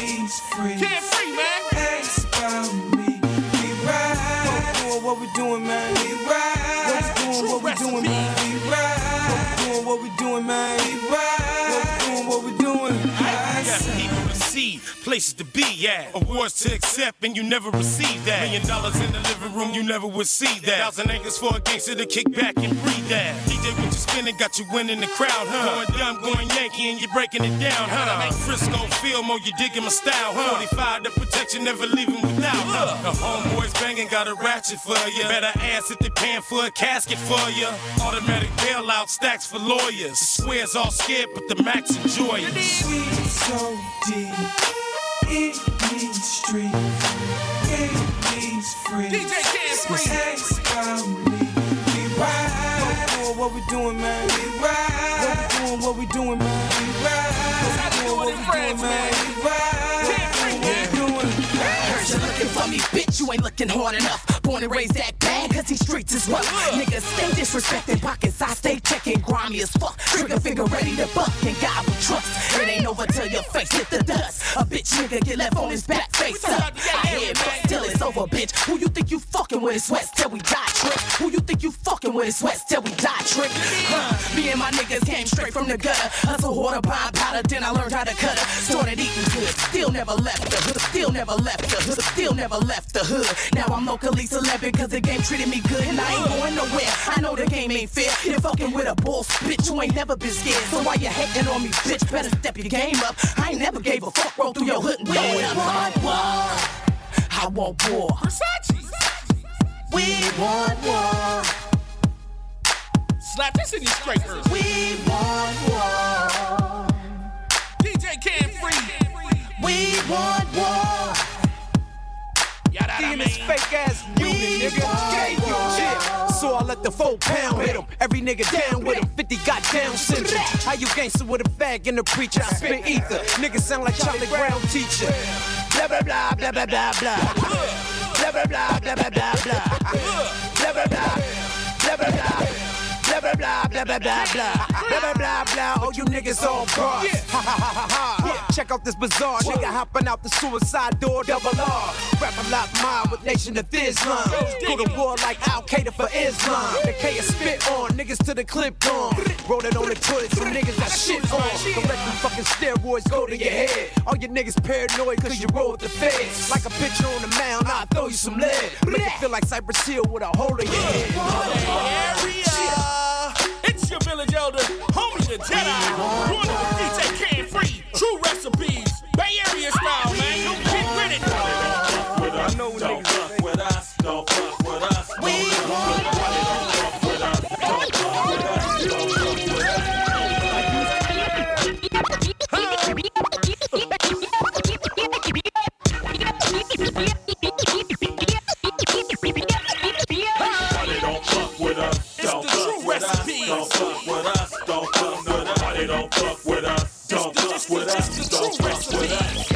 means free. Can't free, man. Ask about me. We ride. What we doing, man. We ride. What we doing, what we doing, man. We ride. Doing what we doing, man. We ride. What we doing, what we doing. I got people to see. Places to be at. Awards to accept and you never receive that. Million dollars in the living room, you never would see that. Thousand acres for a gangster to kick back and breathe that. DJ, what you spinning got you winning the crowd, huh? Going dumb, going Yankee, and you're breaking it down, huh? I make Frisco, feel more, you digging my style, huh? 45 the protection, never leaving without, huh? The homeboys banging got a ratchet for ya. Better ass if they paying for a casket for ya. Automatic bailout stacks for lawyers. The Squares all scared, but the max enjoy it. So deep, it means street, it means free. DJ Can Free. Ask about me, we ride. What we doing, man? We ride. What we doing? What we doing, man? We ride. What we doing? What we doing, man? Bitch, you ain't looking hard enough. Born and raised that bad, cause these streets is rough. Niggas stay disrespecting pockets, I stay checking grimy as fuck. Trigger finger ready to buck and God will trust. It ain't over till your face hit the dust. A bitch nigga get left on his back face up. I hear it, but still it's over, bitch. Who you think you fucking with? Sweats till we die, trick. Who you think you fucking with? Sweats till we die, trick. Huh. Me and my niggas came straight from the gutter. Hustle water, pine powder, then I learned how to cut her. Started eating good, still never left the hood, still never left the hood, still never left the hood. Now I'm locally celeb cause the game treated me good and I ain't going nowhere. I know the game ain't fair. You're fucking with a boss, bitch. You ain't never been scared. So why you hating on me, bitch? Better step your game up. I ain't never gave a fuck. Roll through your hood and throw it up. Want war. I want war. We want war. Slap this in your straight. We want war. DJ can't Free. We want war. In this fake ass unit, nigga. Gay shit. So I let the four pound hit him. Every nigga down with him. 50 got down syndrome. How you gangster with a fag and a preacher? I spit ether. Niggas sound like Charlie Brown teacher. Blah blah blah blah blah blah blah. Blah blah blah blah blah blah blah. Blah blah blah blah blah blah. Blah blah blah blah blah blah blah. Blah blah blah blah. Oh, you niggas all bras. Ha ha ha ha ha. Check out this bizarre nigga hopping out the suicide door. Double R. Rap a lot mob with Nation of Islam. Go to war like Al Qaeda for Islam. The K is spit on niggas to the clip gone. Rolling on the toilet so niggas got shit on. Don't let them fucking steroids go to your head. All your niggas paranoid cause you roll with the feds. Like a pitcher on the mound, I'll throw you some lead. Make it feel like Cypress Hill with a hole in your head. Area. It's elder, homie the Jedi. It with DJ Can Free. True recipes. Bay Area style, man. You get with it. I know don't fuck with us, don't fuck with us. We want don't fuck with us, don't fuck with us, fuck with us, don't fuck with us, don't fuck with us.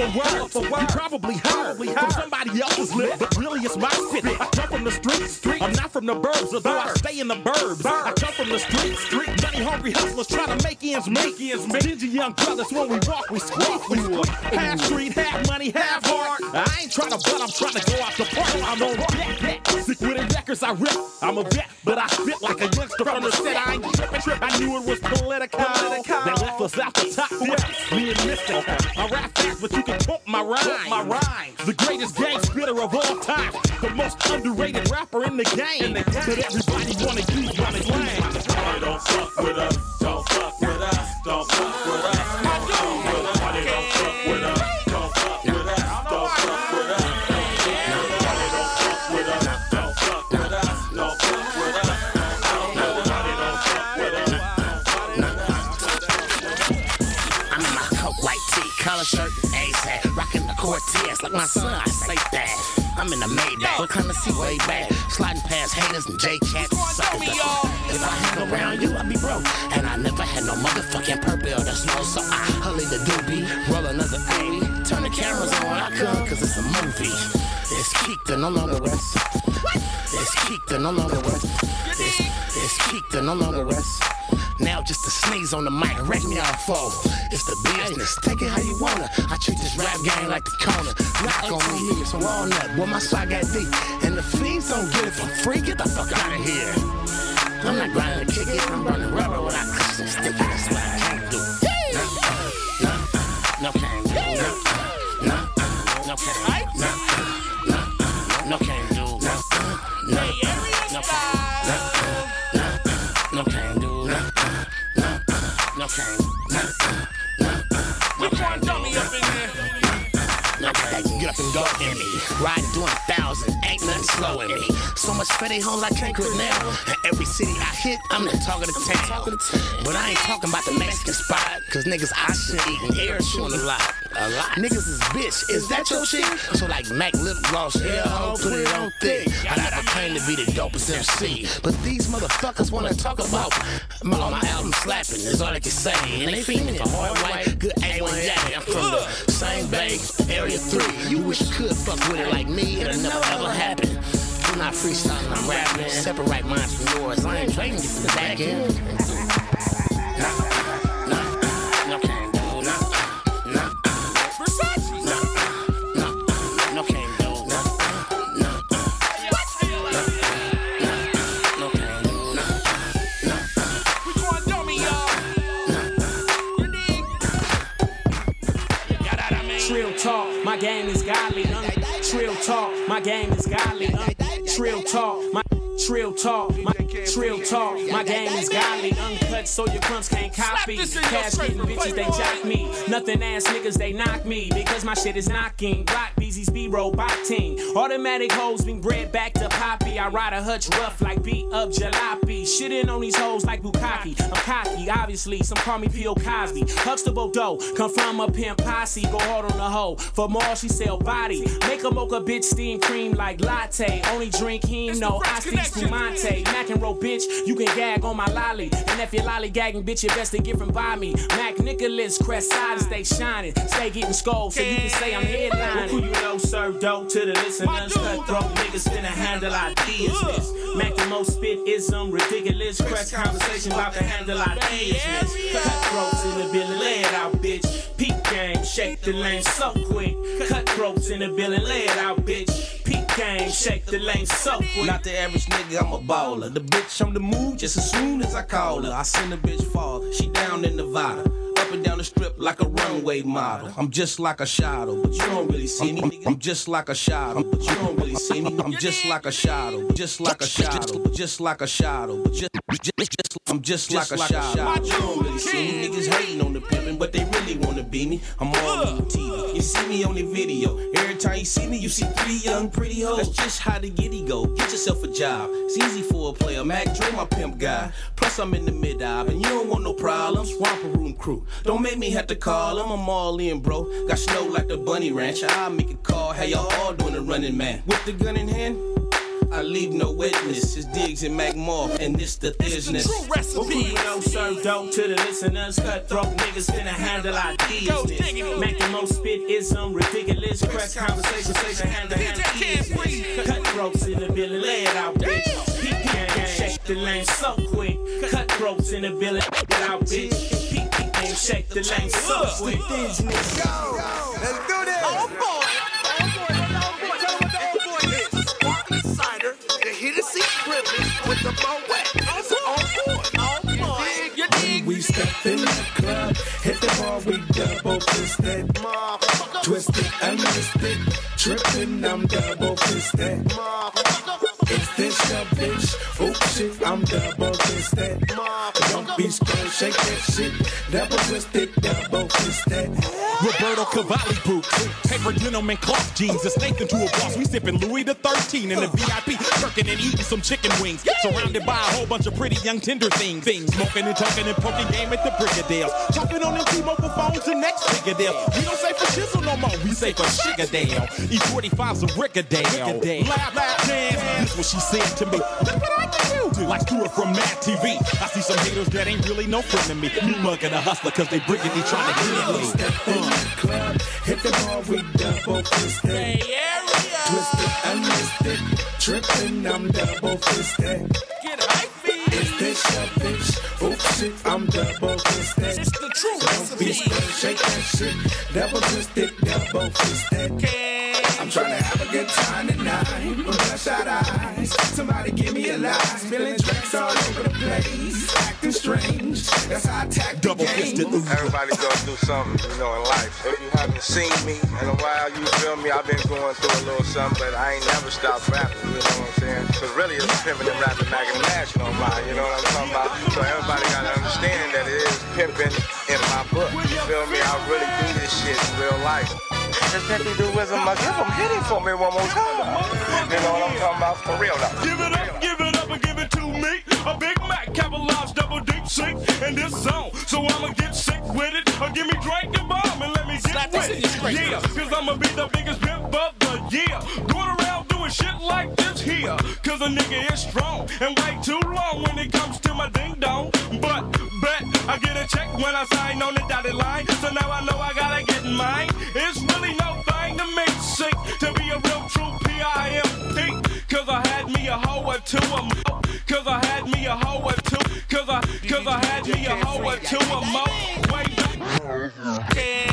For words. You probably heard from somebody else's lip, but really it's my spit. I come from the streets, I'm not from the burbs, although I stay in the burbs. I come from the streets, street money hungry hustlers try to make ends make ends meet. Stingy young brothers when we walk, we squeak, we squeak. Half street, half money, half heart. I ain't trying to butt, I'm trying to go out the park. I'm on deck, sick with the records I rip. I'm a vet, but I spit like a youngster from the set. I ain't tripping, tripping. I knew it was political. They left us out the top fifth. Me and Mystic. I rap fast, but you can pump my rhyme. My rhyme. The greatest gang spitter of all time. The most underrated rapper in the game. But everybody wanna use my slang. Nobody don't fuck with us, don't fuck with us, don't fuck with us. Cortez like my son. I say that. I'm in the Maybach, what kind of seat way back? Sliding past haters and J cats. Suckers. If I hang around you, I be broke. And I never had no motherfucking purple to snow, so I hully the doobie, roll another A. Turn the cameras on, I come, cause it's a movie. It's Keak, no longer rest. It's Keak, no longer rest. It's, it's Keak, no longer rest. Now just a sneeze on the mic, wreck me off foe. It's the business, take it how you wanna. I treat this rap game like the corner. Knock on me, it's walnut. Boy, my swag got deep. And the fiends don't get it for free. Get the fuck out of here. I'm not grinding to kick it. I'm running rubber without custom stick. That's what I can't do. No, no, no, can't do. No, no, can't do. No, can't. No, no, can't do. Dummy up in and go in me. Riding doing a thousand, ain't nothing slow in me. So much fatty homes I can't quit now. And every city I hit, I'm the talk of the town. But I ain't talking about the Mexican spot, cause niggas I should eating air shooting a lot. A lot. Niggas is bitch, is that your shit? So like Mac lip gloss, yeah, ho, put it on thick. I never claim to be the dopest MC. But these motherfuckers wanna talk about my, my album slapping, is all they can say. And they feeling for hard white, good A1 area 3. You wish you could fuck with it like me, it'll never ever happen. I'm not freestyling, I'm rapping. Separate minds from yours. I ain't you for the back end. No, no, no, can't do. No, no, Versace. no, no, my game is godly. Uh. Trill talk, my trill talk, my trill talk, my game is godly. So your crumbs can't copy. this in your Cash getting bitches, they jock me. Nothing ass niggas, they knock me because my shit is knocking. Block Beezy's B roboting. Automatic hoes being bred back to Poppy. I ride a hutch rough like beat up jalopy. Shitting on these hoes like Bukaki. I'm cocky, obviously. Some call me P.O. Cosby. Huxtable dough, come from a pimp posse. Go hard on the hoe. For more, she sell body. Make a mocha bitch steam cream like latte. Only drink him, no Asti Spumante. Mac and roll bitch, you can gag on my lolly. And if you're lollygagging, bitch, you best to get from by me. Mac Nicholas, crest side stay shining. Stay getting scolded, so you can say I'm headlining. Who you know serve dope to the listeners. Cutthroat niggas finna handle ideas. Mac the most spit ism, ridiculous. Crest conversation about to handle ideas. Cutthroats in the building, lay it out, bitch. Peak game, shake the lane so quick. Cutthroats in the building, lay it out, bitch. Game, shake the lane so. Not the average nigga, I'm a baller. The bitch on the move just as soon as I call her. I send the bitch fall, she down in Nevada. And down the strip like a runway model. I'm just like a shadow, but you don't really see me. I'm, I'm just like a shadow, but you don't really see me. I'm just like a shadow, just like a shadow, just like a shadow, but just, just, just I'm just like a shadow. You don't really see me. Niggas hating on the pimpin', but they really wanna be me. I'm all on TV. You see me on the video. Every time you see me, you see three young pretty hoes. That's just how the giddy go. Get yourself a job. It's easy for a player. Mac Dre, my pimp guy. Plus I'm in the mid eye, and you don't want no problems. Romper room crew. Don't make me have to call. I'm all in, bro. Got snow like the bunny ranch. I'll make a call. How y'all all doing the running man? With the gun in hand. I leave no witness. It's Diggs and Mac Moore, and this the business. Who you know serve dope to the listeners? Cutthroat niggas finna handle our business. Mac the most spit ism, ridiculous. Crest conversation, say to handle our business. Cutthroats in the building, lay it out, bitch. Shake the lane so quick. Cutthroats in the building, lay it out, bitch. Peak peak game, shake the lane so quick. Let's do this. Oh boy. Oh, oh, Sparkling cider, the Hennessy privilege with the Moet. It's on oh, board. On board. You dig? We step in the club, hit the bar, we double fisted. Twisted and twisted, tripping, I'm double fisted. Is this your bitch? Oops, shit, I'm double shake that shit. Double twisted, double twist Roberto Boots, paper denim and cloth jeans. It's Nathan to a boss. We sipping Louis the 13 in the VIP, jerking and eating some chicken wings. Surrounded by a whole bunch of pretty young tender things. things. Smoking and talking and poking game at the Brigadales. Chopping on them T-Mobile phones and next Brigadale. We don't say for shizzle no more, we say for Shigadale. E45's a Rickadale. Laugh, laugh, dance. This what she said to me. Look what I can do. Like Stuart from Mad TV. I see some haters that ain't really no friend to me. Me mugging a hustler cause they Brigady trying to get me. Step in the club, hit the bar, we double fisted. Twisted and twisted, tripping, I'm double fisted. Get hype, Is this bitch? Oops, shit, I'm double fisted. It's the true Don't be scared, shake that shit. Double twisted, double fisted. I'm trying to have a good time tonight. With bloodshot eyes. Somebody give me a lie. Spilling drinks all over the place. Acting strange. That's how I attack the game. Everybody goes through something, you know, in life. If you haven't seen me in a while, you feel me? I've been going through a little something, but I ain't never stopped rapping, you know what I'm saying? Cause really it's pimping and rapping back in the national mind, you know what I'm talking about? So everybody gotta understand that it is pimping in my book. You feel me? I really do this shit in real life. Just pimpy do wisdom, I give them hit it for me one more time. You know what I'm talking about? For real though. Give it up, give it up, and give it to me. A Big Mac, capitalized, double deep sink in this zone. So I'ma get sick with it. Or give me drink and bomb and let me get with it. Yeah, cause I'ma be the biggest pimp of the year. Going around doing shit like this here. Cause a nigga is strong and wait too long when it comes to my ding dong. But bet I get a check when I sign on the dotted line. So now I know I gotta get mine. It's really no thing to me, sick to be a real true P-I-M-P. Cause I had me a hoe or two a mo. Cause I had me a hoe or two. Cause I, cause I had me a hoe or two a mo. Way back.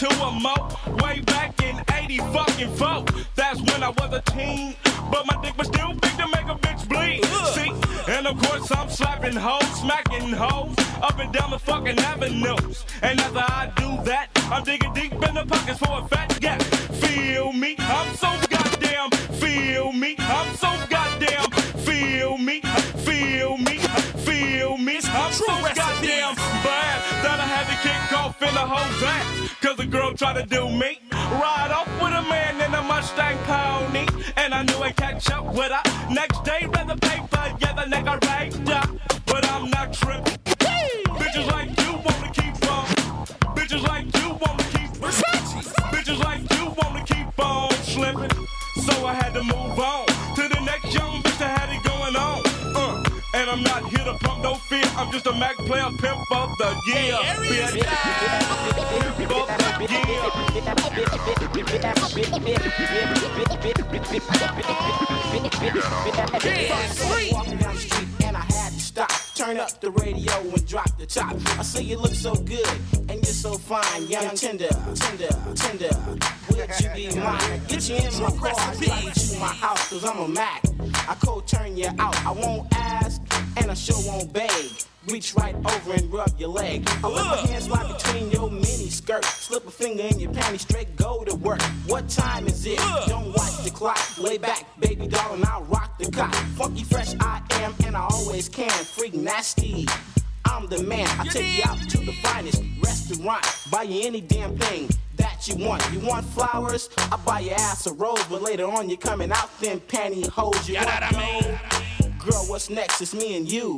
Hoe a mo. Way back in 80 fucking four. That's when I was a teen. But my dick was still big to make a bitch bleed. See? And of course I'm slapping hoes, smacking hoes up and down the fucking avenues. And as I do that, I'm digging deep in the pockets for a fat gap. Feel me? I'm so goddamn. Feel me? I'm so goddamn. Feel me? Feel me? Feel me? I'm so goddamn bad that I had to kick the whole ass. Cause a girl tried to do me. Ride off with a man in a Mustang pony. And I knew I'd catch up with her. Next day, read the paper, yeah, the nigga raped her. But I'm not tripping. Bitches like you wanna keep on. Bitches like you wanna keep Bitches like you wanna keep on slipping. So I had to move on to the next young bitch that had it going on. And I'm not here to pump no fear. I'm just a Mac player, pimp of the year. bitch. Pimp of the year. Walking down the street and I had to stop. Turn up the radio and drop the top. I say you look so good and you're so fine, young tender, tender, tender. Would you be mine? Get you in my car, drive you to my house, cause I'm a Mac. I cold turn you out. I won't ask and I sure won't beg. Reach right over and rub your leg. I let my hands slide between your mini skirt. Slip a finger in your panties, straight go to work. What time is it? Don't watch the clock. Lay back, baby doll, and I'll rock the cock. Funky fresh I am, and I always can. Freak nasty. I'm the man. I take you out to the finest restaurant. Buy you any damn thing that you want. You want flowers? I buy your ass a rose, but later on you're coming out them pantyhose. You want gold? Girl, what's next? It's me and you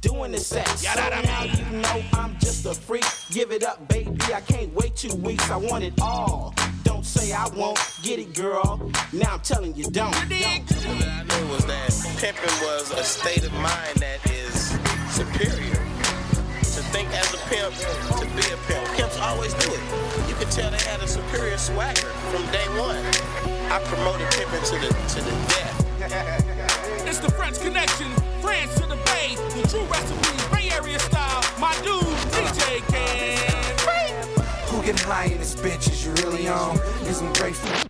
doing the sex. So now you know I'm just a freak. Give it up, baby. I can't wait two weeks. I want it all. Don't say I won't get it, girl. Now I'm telling you, don't. What I knew was that pimping was a state of mind that is superior. To think as a pimp, to be a pimp. Pimps always do it. You could tell they had a superior swagger from day one. I promoted pimping to the to the death. It's the French connection, France to the Bay, the true recipe, Bay Area style. My dude, DJ Cam. Who get high in this bitch? Is you really on? Is I'm grateful. Who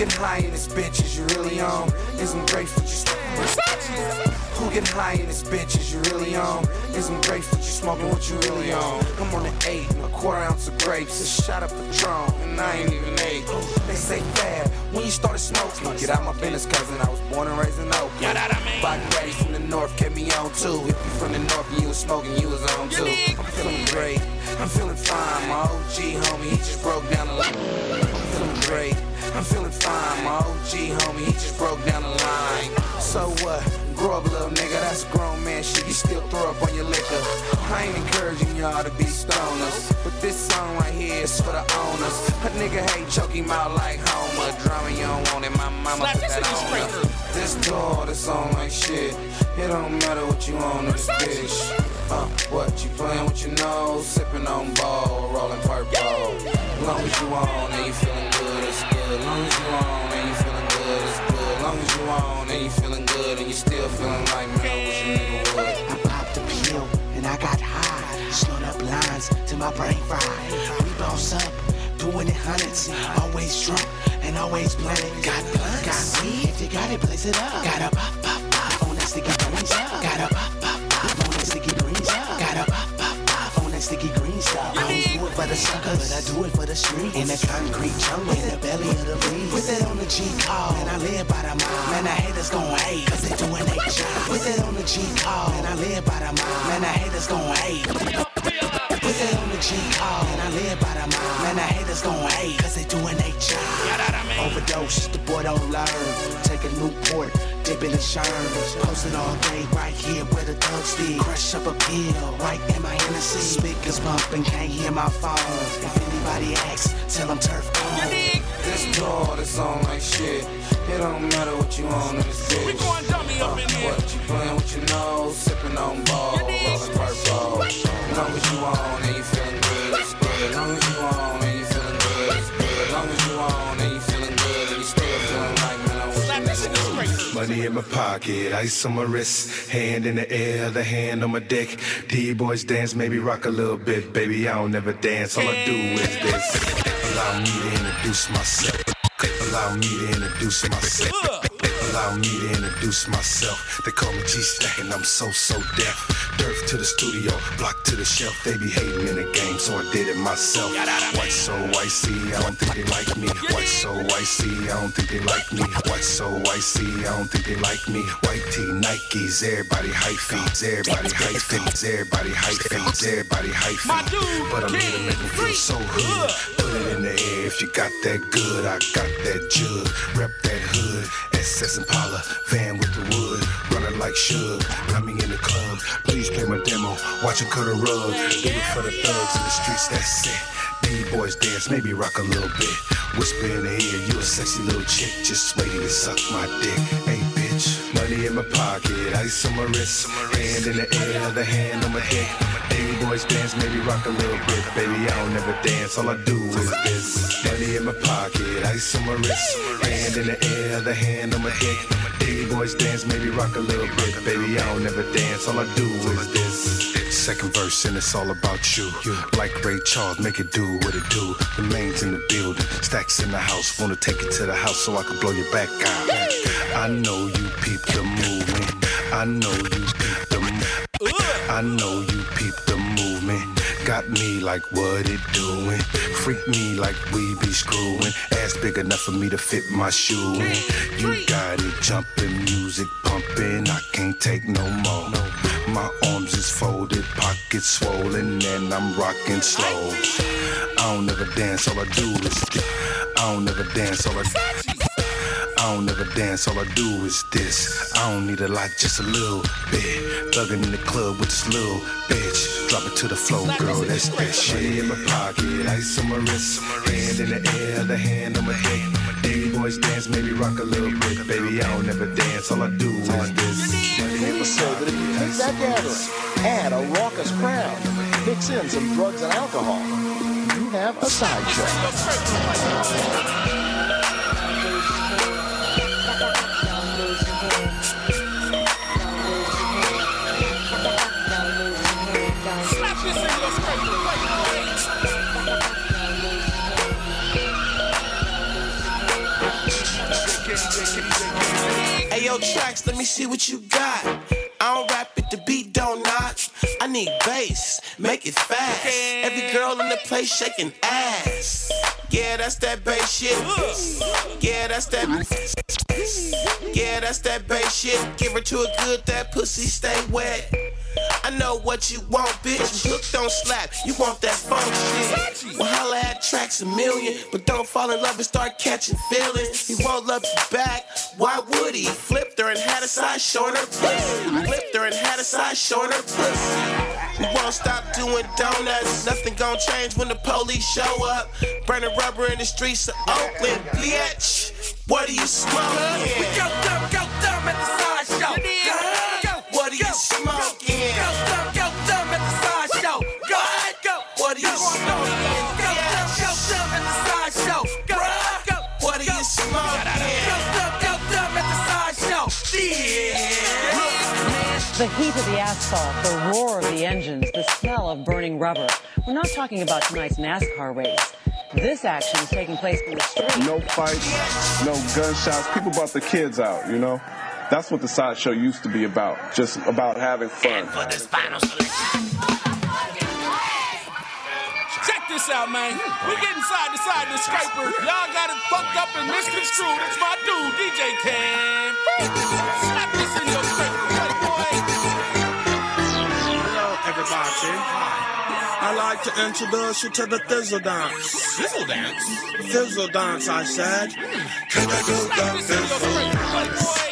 get high in this bitch? Is you really on? Is I'm grateful. You smoking? Who get high in this bitch? Is you really on? Is I'm grateful. You smoking what you really on? I'm on the eight, and a quarter ounce of grapes, a shot of Patron, and I ain't even eight. They say fad when you started smoking. Get out my business, cousin. I was born and raised in Oakland. Body raised from the north kept me on too. If you from the north and you was smoking, you was on too. I'm feeling great. I'm feeling fine. My OG homie, he just broke down the line. I'm feeling great. I'm feeling fine. My OG homie, he just broke down the line. So what? Grow up, little nigga. That's grown man shit. You still throw up on your liquor. I ain't encouraging y'all to be stoners. But this song right here is for the owners. A nigga hate choke him out like Homer. Drama you don't want it. My mama put that on her. This tour, this song like shit. It don't matter what you on in this bitch. Uh, what you playing with your nose, sipping on ball, rolling purple. Long as you on and you feeling good, it's good. Long as you on and you feeling good, it's good. Long as you on and you feeling good and you still feeling like man, wish nigga would. I popped a pill and I got high. Slowed up lines till my brain fried. We boss up, doing it hundreds. Always drunk and always blunted. Got blunts, got weed. If you got it, blaze it up. Got a pop the suckers, but I do it for the street. In the concrete jungle, in the belly of the beast. Put that on the G call, oh. and I live by the mile. Man, the haters gon' hate, cause they doing they job. Put that on the G call, oh. and I live by the mile. Man, the haters gon' hate. Put that on the G call, oh. and I live by the mile. Man, the haters gon' hate, cause they doing they job. Overdose, the boy don't learn. Take a Newport, dip in the sherm. Posted all day right here where the thugs be. Crush up a pill, right in my Hennessy. Speakers bumping, can't hear my phone. If anybody asks, tell them turf on. This dog, this song like shit. It don't matter what you on in this bitch. We going dummy up in here. What you playing with your nose, sipping on ball, rolling purple. As long as you on and you feeling good, it's good. As long as you on Money in my pocket, ice on my wrist, hand in the air, the hand on my dick. D boys dance, maybe rock a little bit, baby. I don't never dance, all I do is this. Allow me to introduce myself. Allow me to introduce myself. Allow me to introduce myself. They call me G-Stack and I'm so, so deaf. Dirt to the studio, block to the shelf. They be hating in the game, so I did it myself. White so icy, I don't think they like me. White so icy, I don't think they like me. White so icy, I don't think they like me. White tee, Nikes, everybody hype feeds, everybody hype feeds, everybody hype feeds, everybody hype. But I'm here to make them feel so hood. Put it in the air if you got that good. I got that jug, rep that hood. SS Impala, van with the wood, running like Suge. Got me in the club, please play my demo. Watch it cut a rug, do it for the thugs in the streets. That's it. D-boys dance, maybe rock a little bit. Whisper in the ear, you a sexy little chick, just waiting to suck my dick. Hey bitch, money in my pocket, ice on my wrist, hand in the air, the hand on my dick. D-boys dance, maybe rock a little bit, baby. I don't never dance, all I do is this. Money in my pocket, ice on my wrist, hand in the air, the hand on my dick. D-boys dance, maybe rock a little bit, baby. I don't never dance, all I do is this. Second verse, and it's all about you. Like Ray Charles, make it do what it do. The main's in the building, stacks in the house. Wanna take it to the house so I can blow your back out. I know you peep the movement. I know you peep the movement. I know you. Got me like what it doing. Freak me like we be screwing. Ass big enough for me to fit my shoe in. You got it jumping, music pumping. I can't take no more. My arms is folded, pockets swollen, and I'm rocking slow. I don't never dance, all I do is. I don't never dance, all I I don't never dance, all I do is this. I don't need a lot, just a little bit. Thugging in the club with this little bitch. Drop it to the floor, girl, that's that shit. in my pocket, ice on my wrist. Hand in the air, the hand on my dick. Baby boys dance, maybe rock a little bit. Baby, I don't never dance, all I do is this. People say that if you take that gathering, add a raucous crowd, mix in some drugs and alcohol, you have a sideshow. Slap Hey yo, Trax, let me see what you got. I don't rap it, the beat don't knock. I need bass, make it fast. Every girl in the place shaking ass. Yeah, that's that bass shit. Yeah, that's that. Yeah, that's that bass shit. Give her to a good, that pussy stay wet. I know what you want, bitch. Hook don't slap. You want that funk shit. Well, holla at Traxamillion, but don't fall in love and start catching feelings. He won't love you back. Why would he? Flipped her and had a side showing her pussy. Flipped her and had a side showing her pussy. We won't stop doing donuts. Nothing gon' change when the police show up. Burning rubber in the streets of Oakland, bitch. What are you smoking? We go dumb, go dumb at the sideshow. The heat of the asphalt, the roar of the engines, the smell of burning rubber. We're not talking about tonight's NASCAR race. This action is taking place in the street. No fights, no gunshots. People brought the kids out, you know? That's what the sideshow used to be about. Just about having fun. Check this out, man. We getting side to side in the scraper. Y'all got it fucked up and misconstrued. It's my dude, DJ Cam. Everybody. I like to introduce you to the Thizzle Dance. Thizzle Dance? Thizzle Dance, I said. Hmm. Can you do the Thizzle Dance?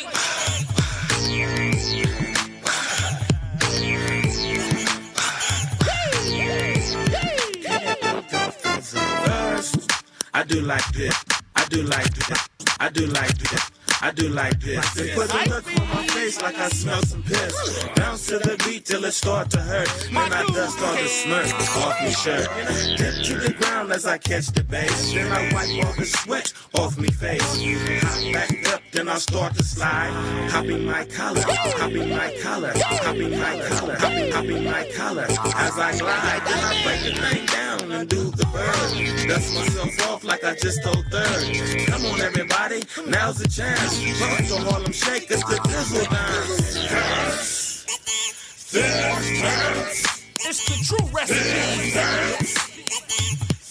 I do like this. I do like this. I do like this. I do like this. They put a look on my face like I smell some piss. Bounce to the beat till it start to hurt. Then I dust all the smirk off me shirt. Dip to the ground as I catch the bass. Then I wipe all the sweat off me face. Hop back up, then I start to slide. Hopping my collar, hopping my collar, hopping my collar, hopping, my collar. As I glide, then I break the thing down and do the bird. Dust myself off like I just told third. Come on, everybody, now's the chance. Pump the Harlem Shake, it's the Thizzle Dance. This dance. It's the true recipe.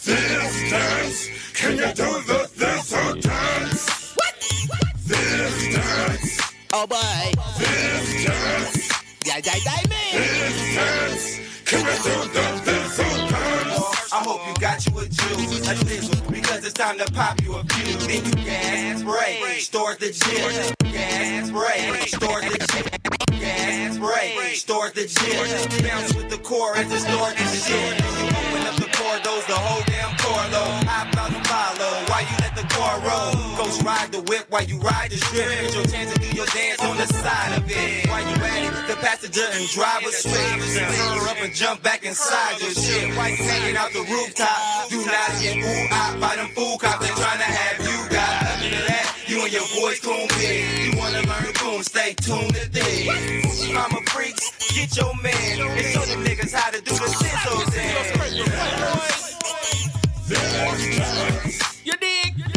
This dance. Can you do the Thizzle Dance? What? This dance. Oh boy. This dance. Yeah, yeah, yeah, man. This dance. Can you do the Dizzle Dance? I hope you got you a juice, a thizzle, because it's time to pop you a few. Then you gas break, start the gym. Gas break, start the gym. Gas break, start the gym. Bounce with the core as it start the shit. Ride the whip while you ride the strip. Get your chance to do your dance on the side of it. While you at it, the passenger and driver switch. Her up and jump back inside your shit. While you hanging out the rooftop, do not get ooh ah by them fool cops. They trying to have you got. Other than that, you and your boys coon big. You wanna learn coon, stay tuned to this. Mama freaks, get your man and show them niggas how to do the thizzle dance. You dig?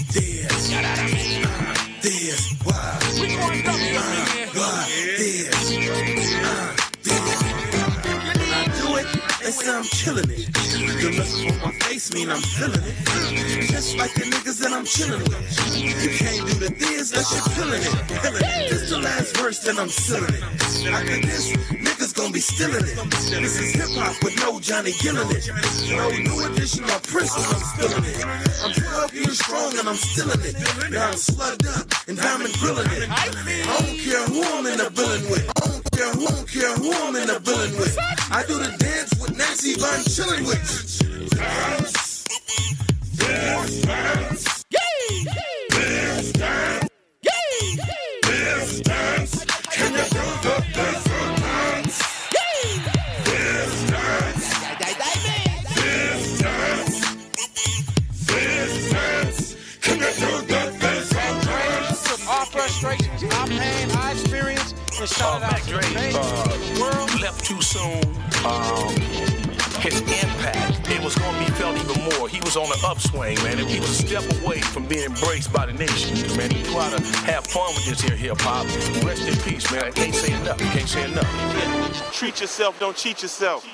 I'm killing it. The look on my face mean I'm feeling it. Just like the niggas that I'm chilling with. You can't do the this, that shit feeling it. Feeling it. This the last verse, that I'm sealing it. After this, niggas gonna be stealing it. This is hip hop with no Johnny Gilling it. No new edition of Prince I'm spilling it. I'm healthy and strong and I'm stealing it. Now I'm slugged up and diamond grilling it. I don't care who I'm in the building with. Who, don't care who I'm in the building with. I do the dance with Nancy Von chilling with. Dance. This dance. This dance. And shout it out to the fans, world. left too soon. Um, his impact, it was going to be felt even more. He was on the upswing, man. And he was a step away from being embraced by the nation, man. He knew how to have fun with this here hip hop. Rest in peace, man. I can't say enough. Can't say enough. Treat yourself, don't cheat yourself.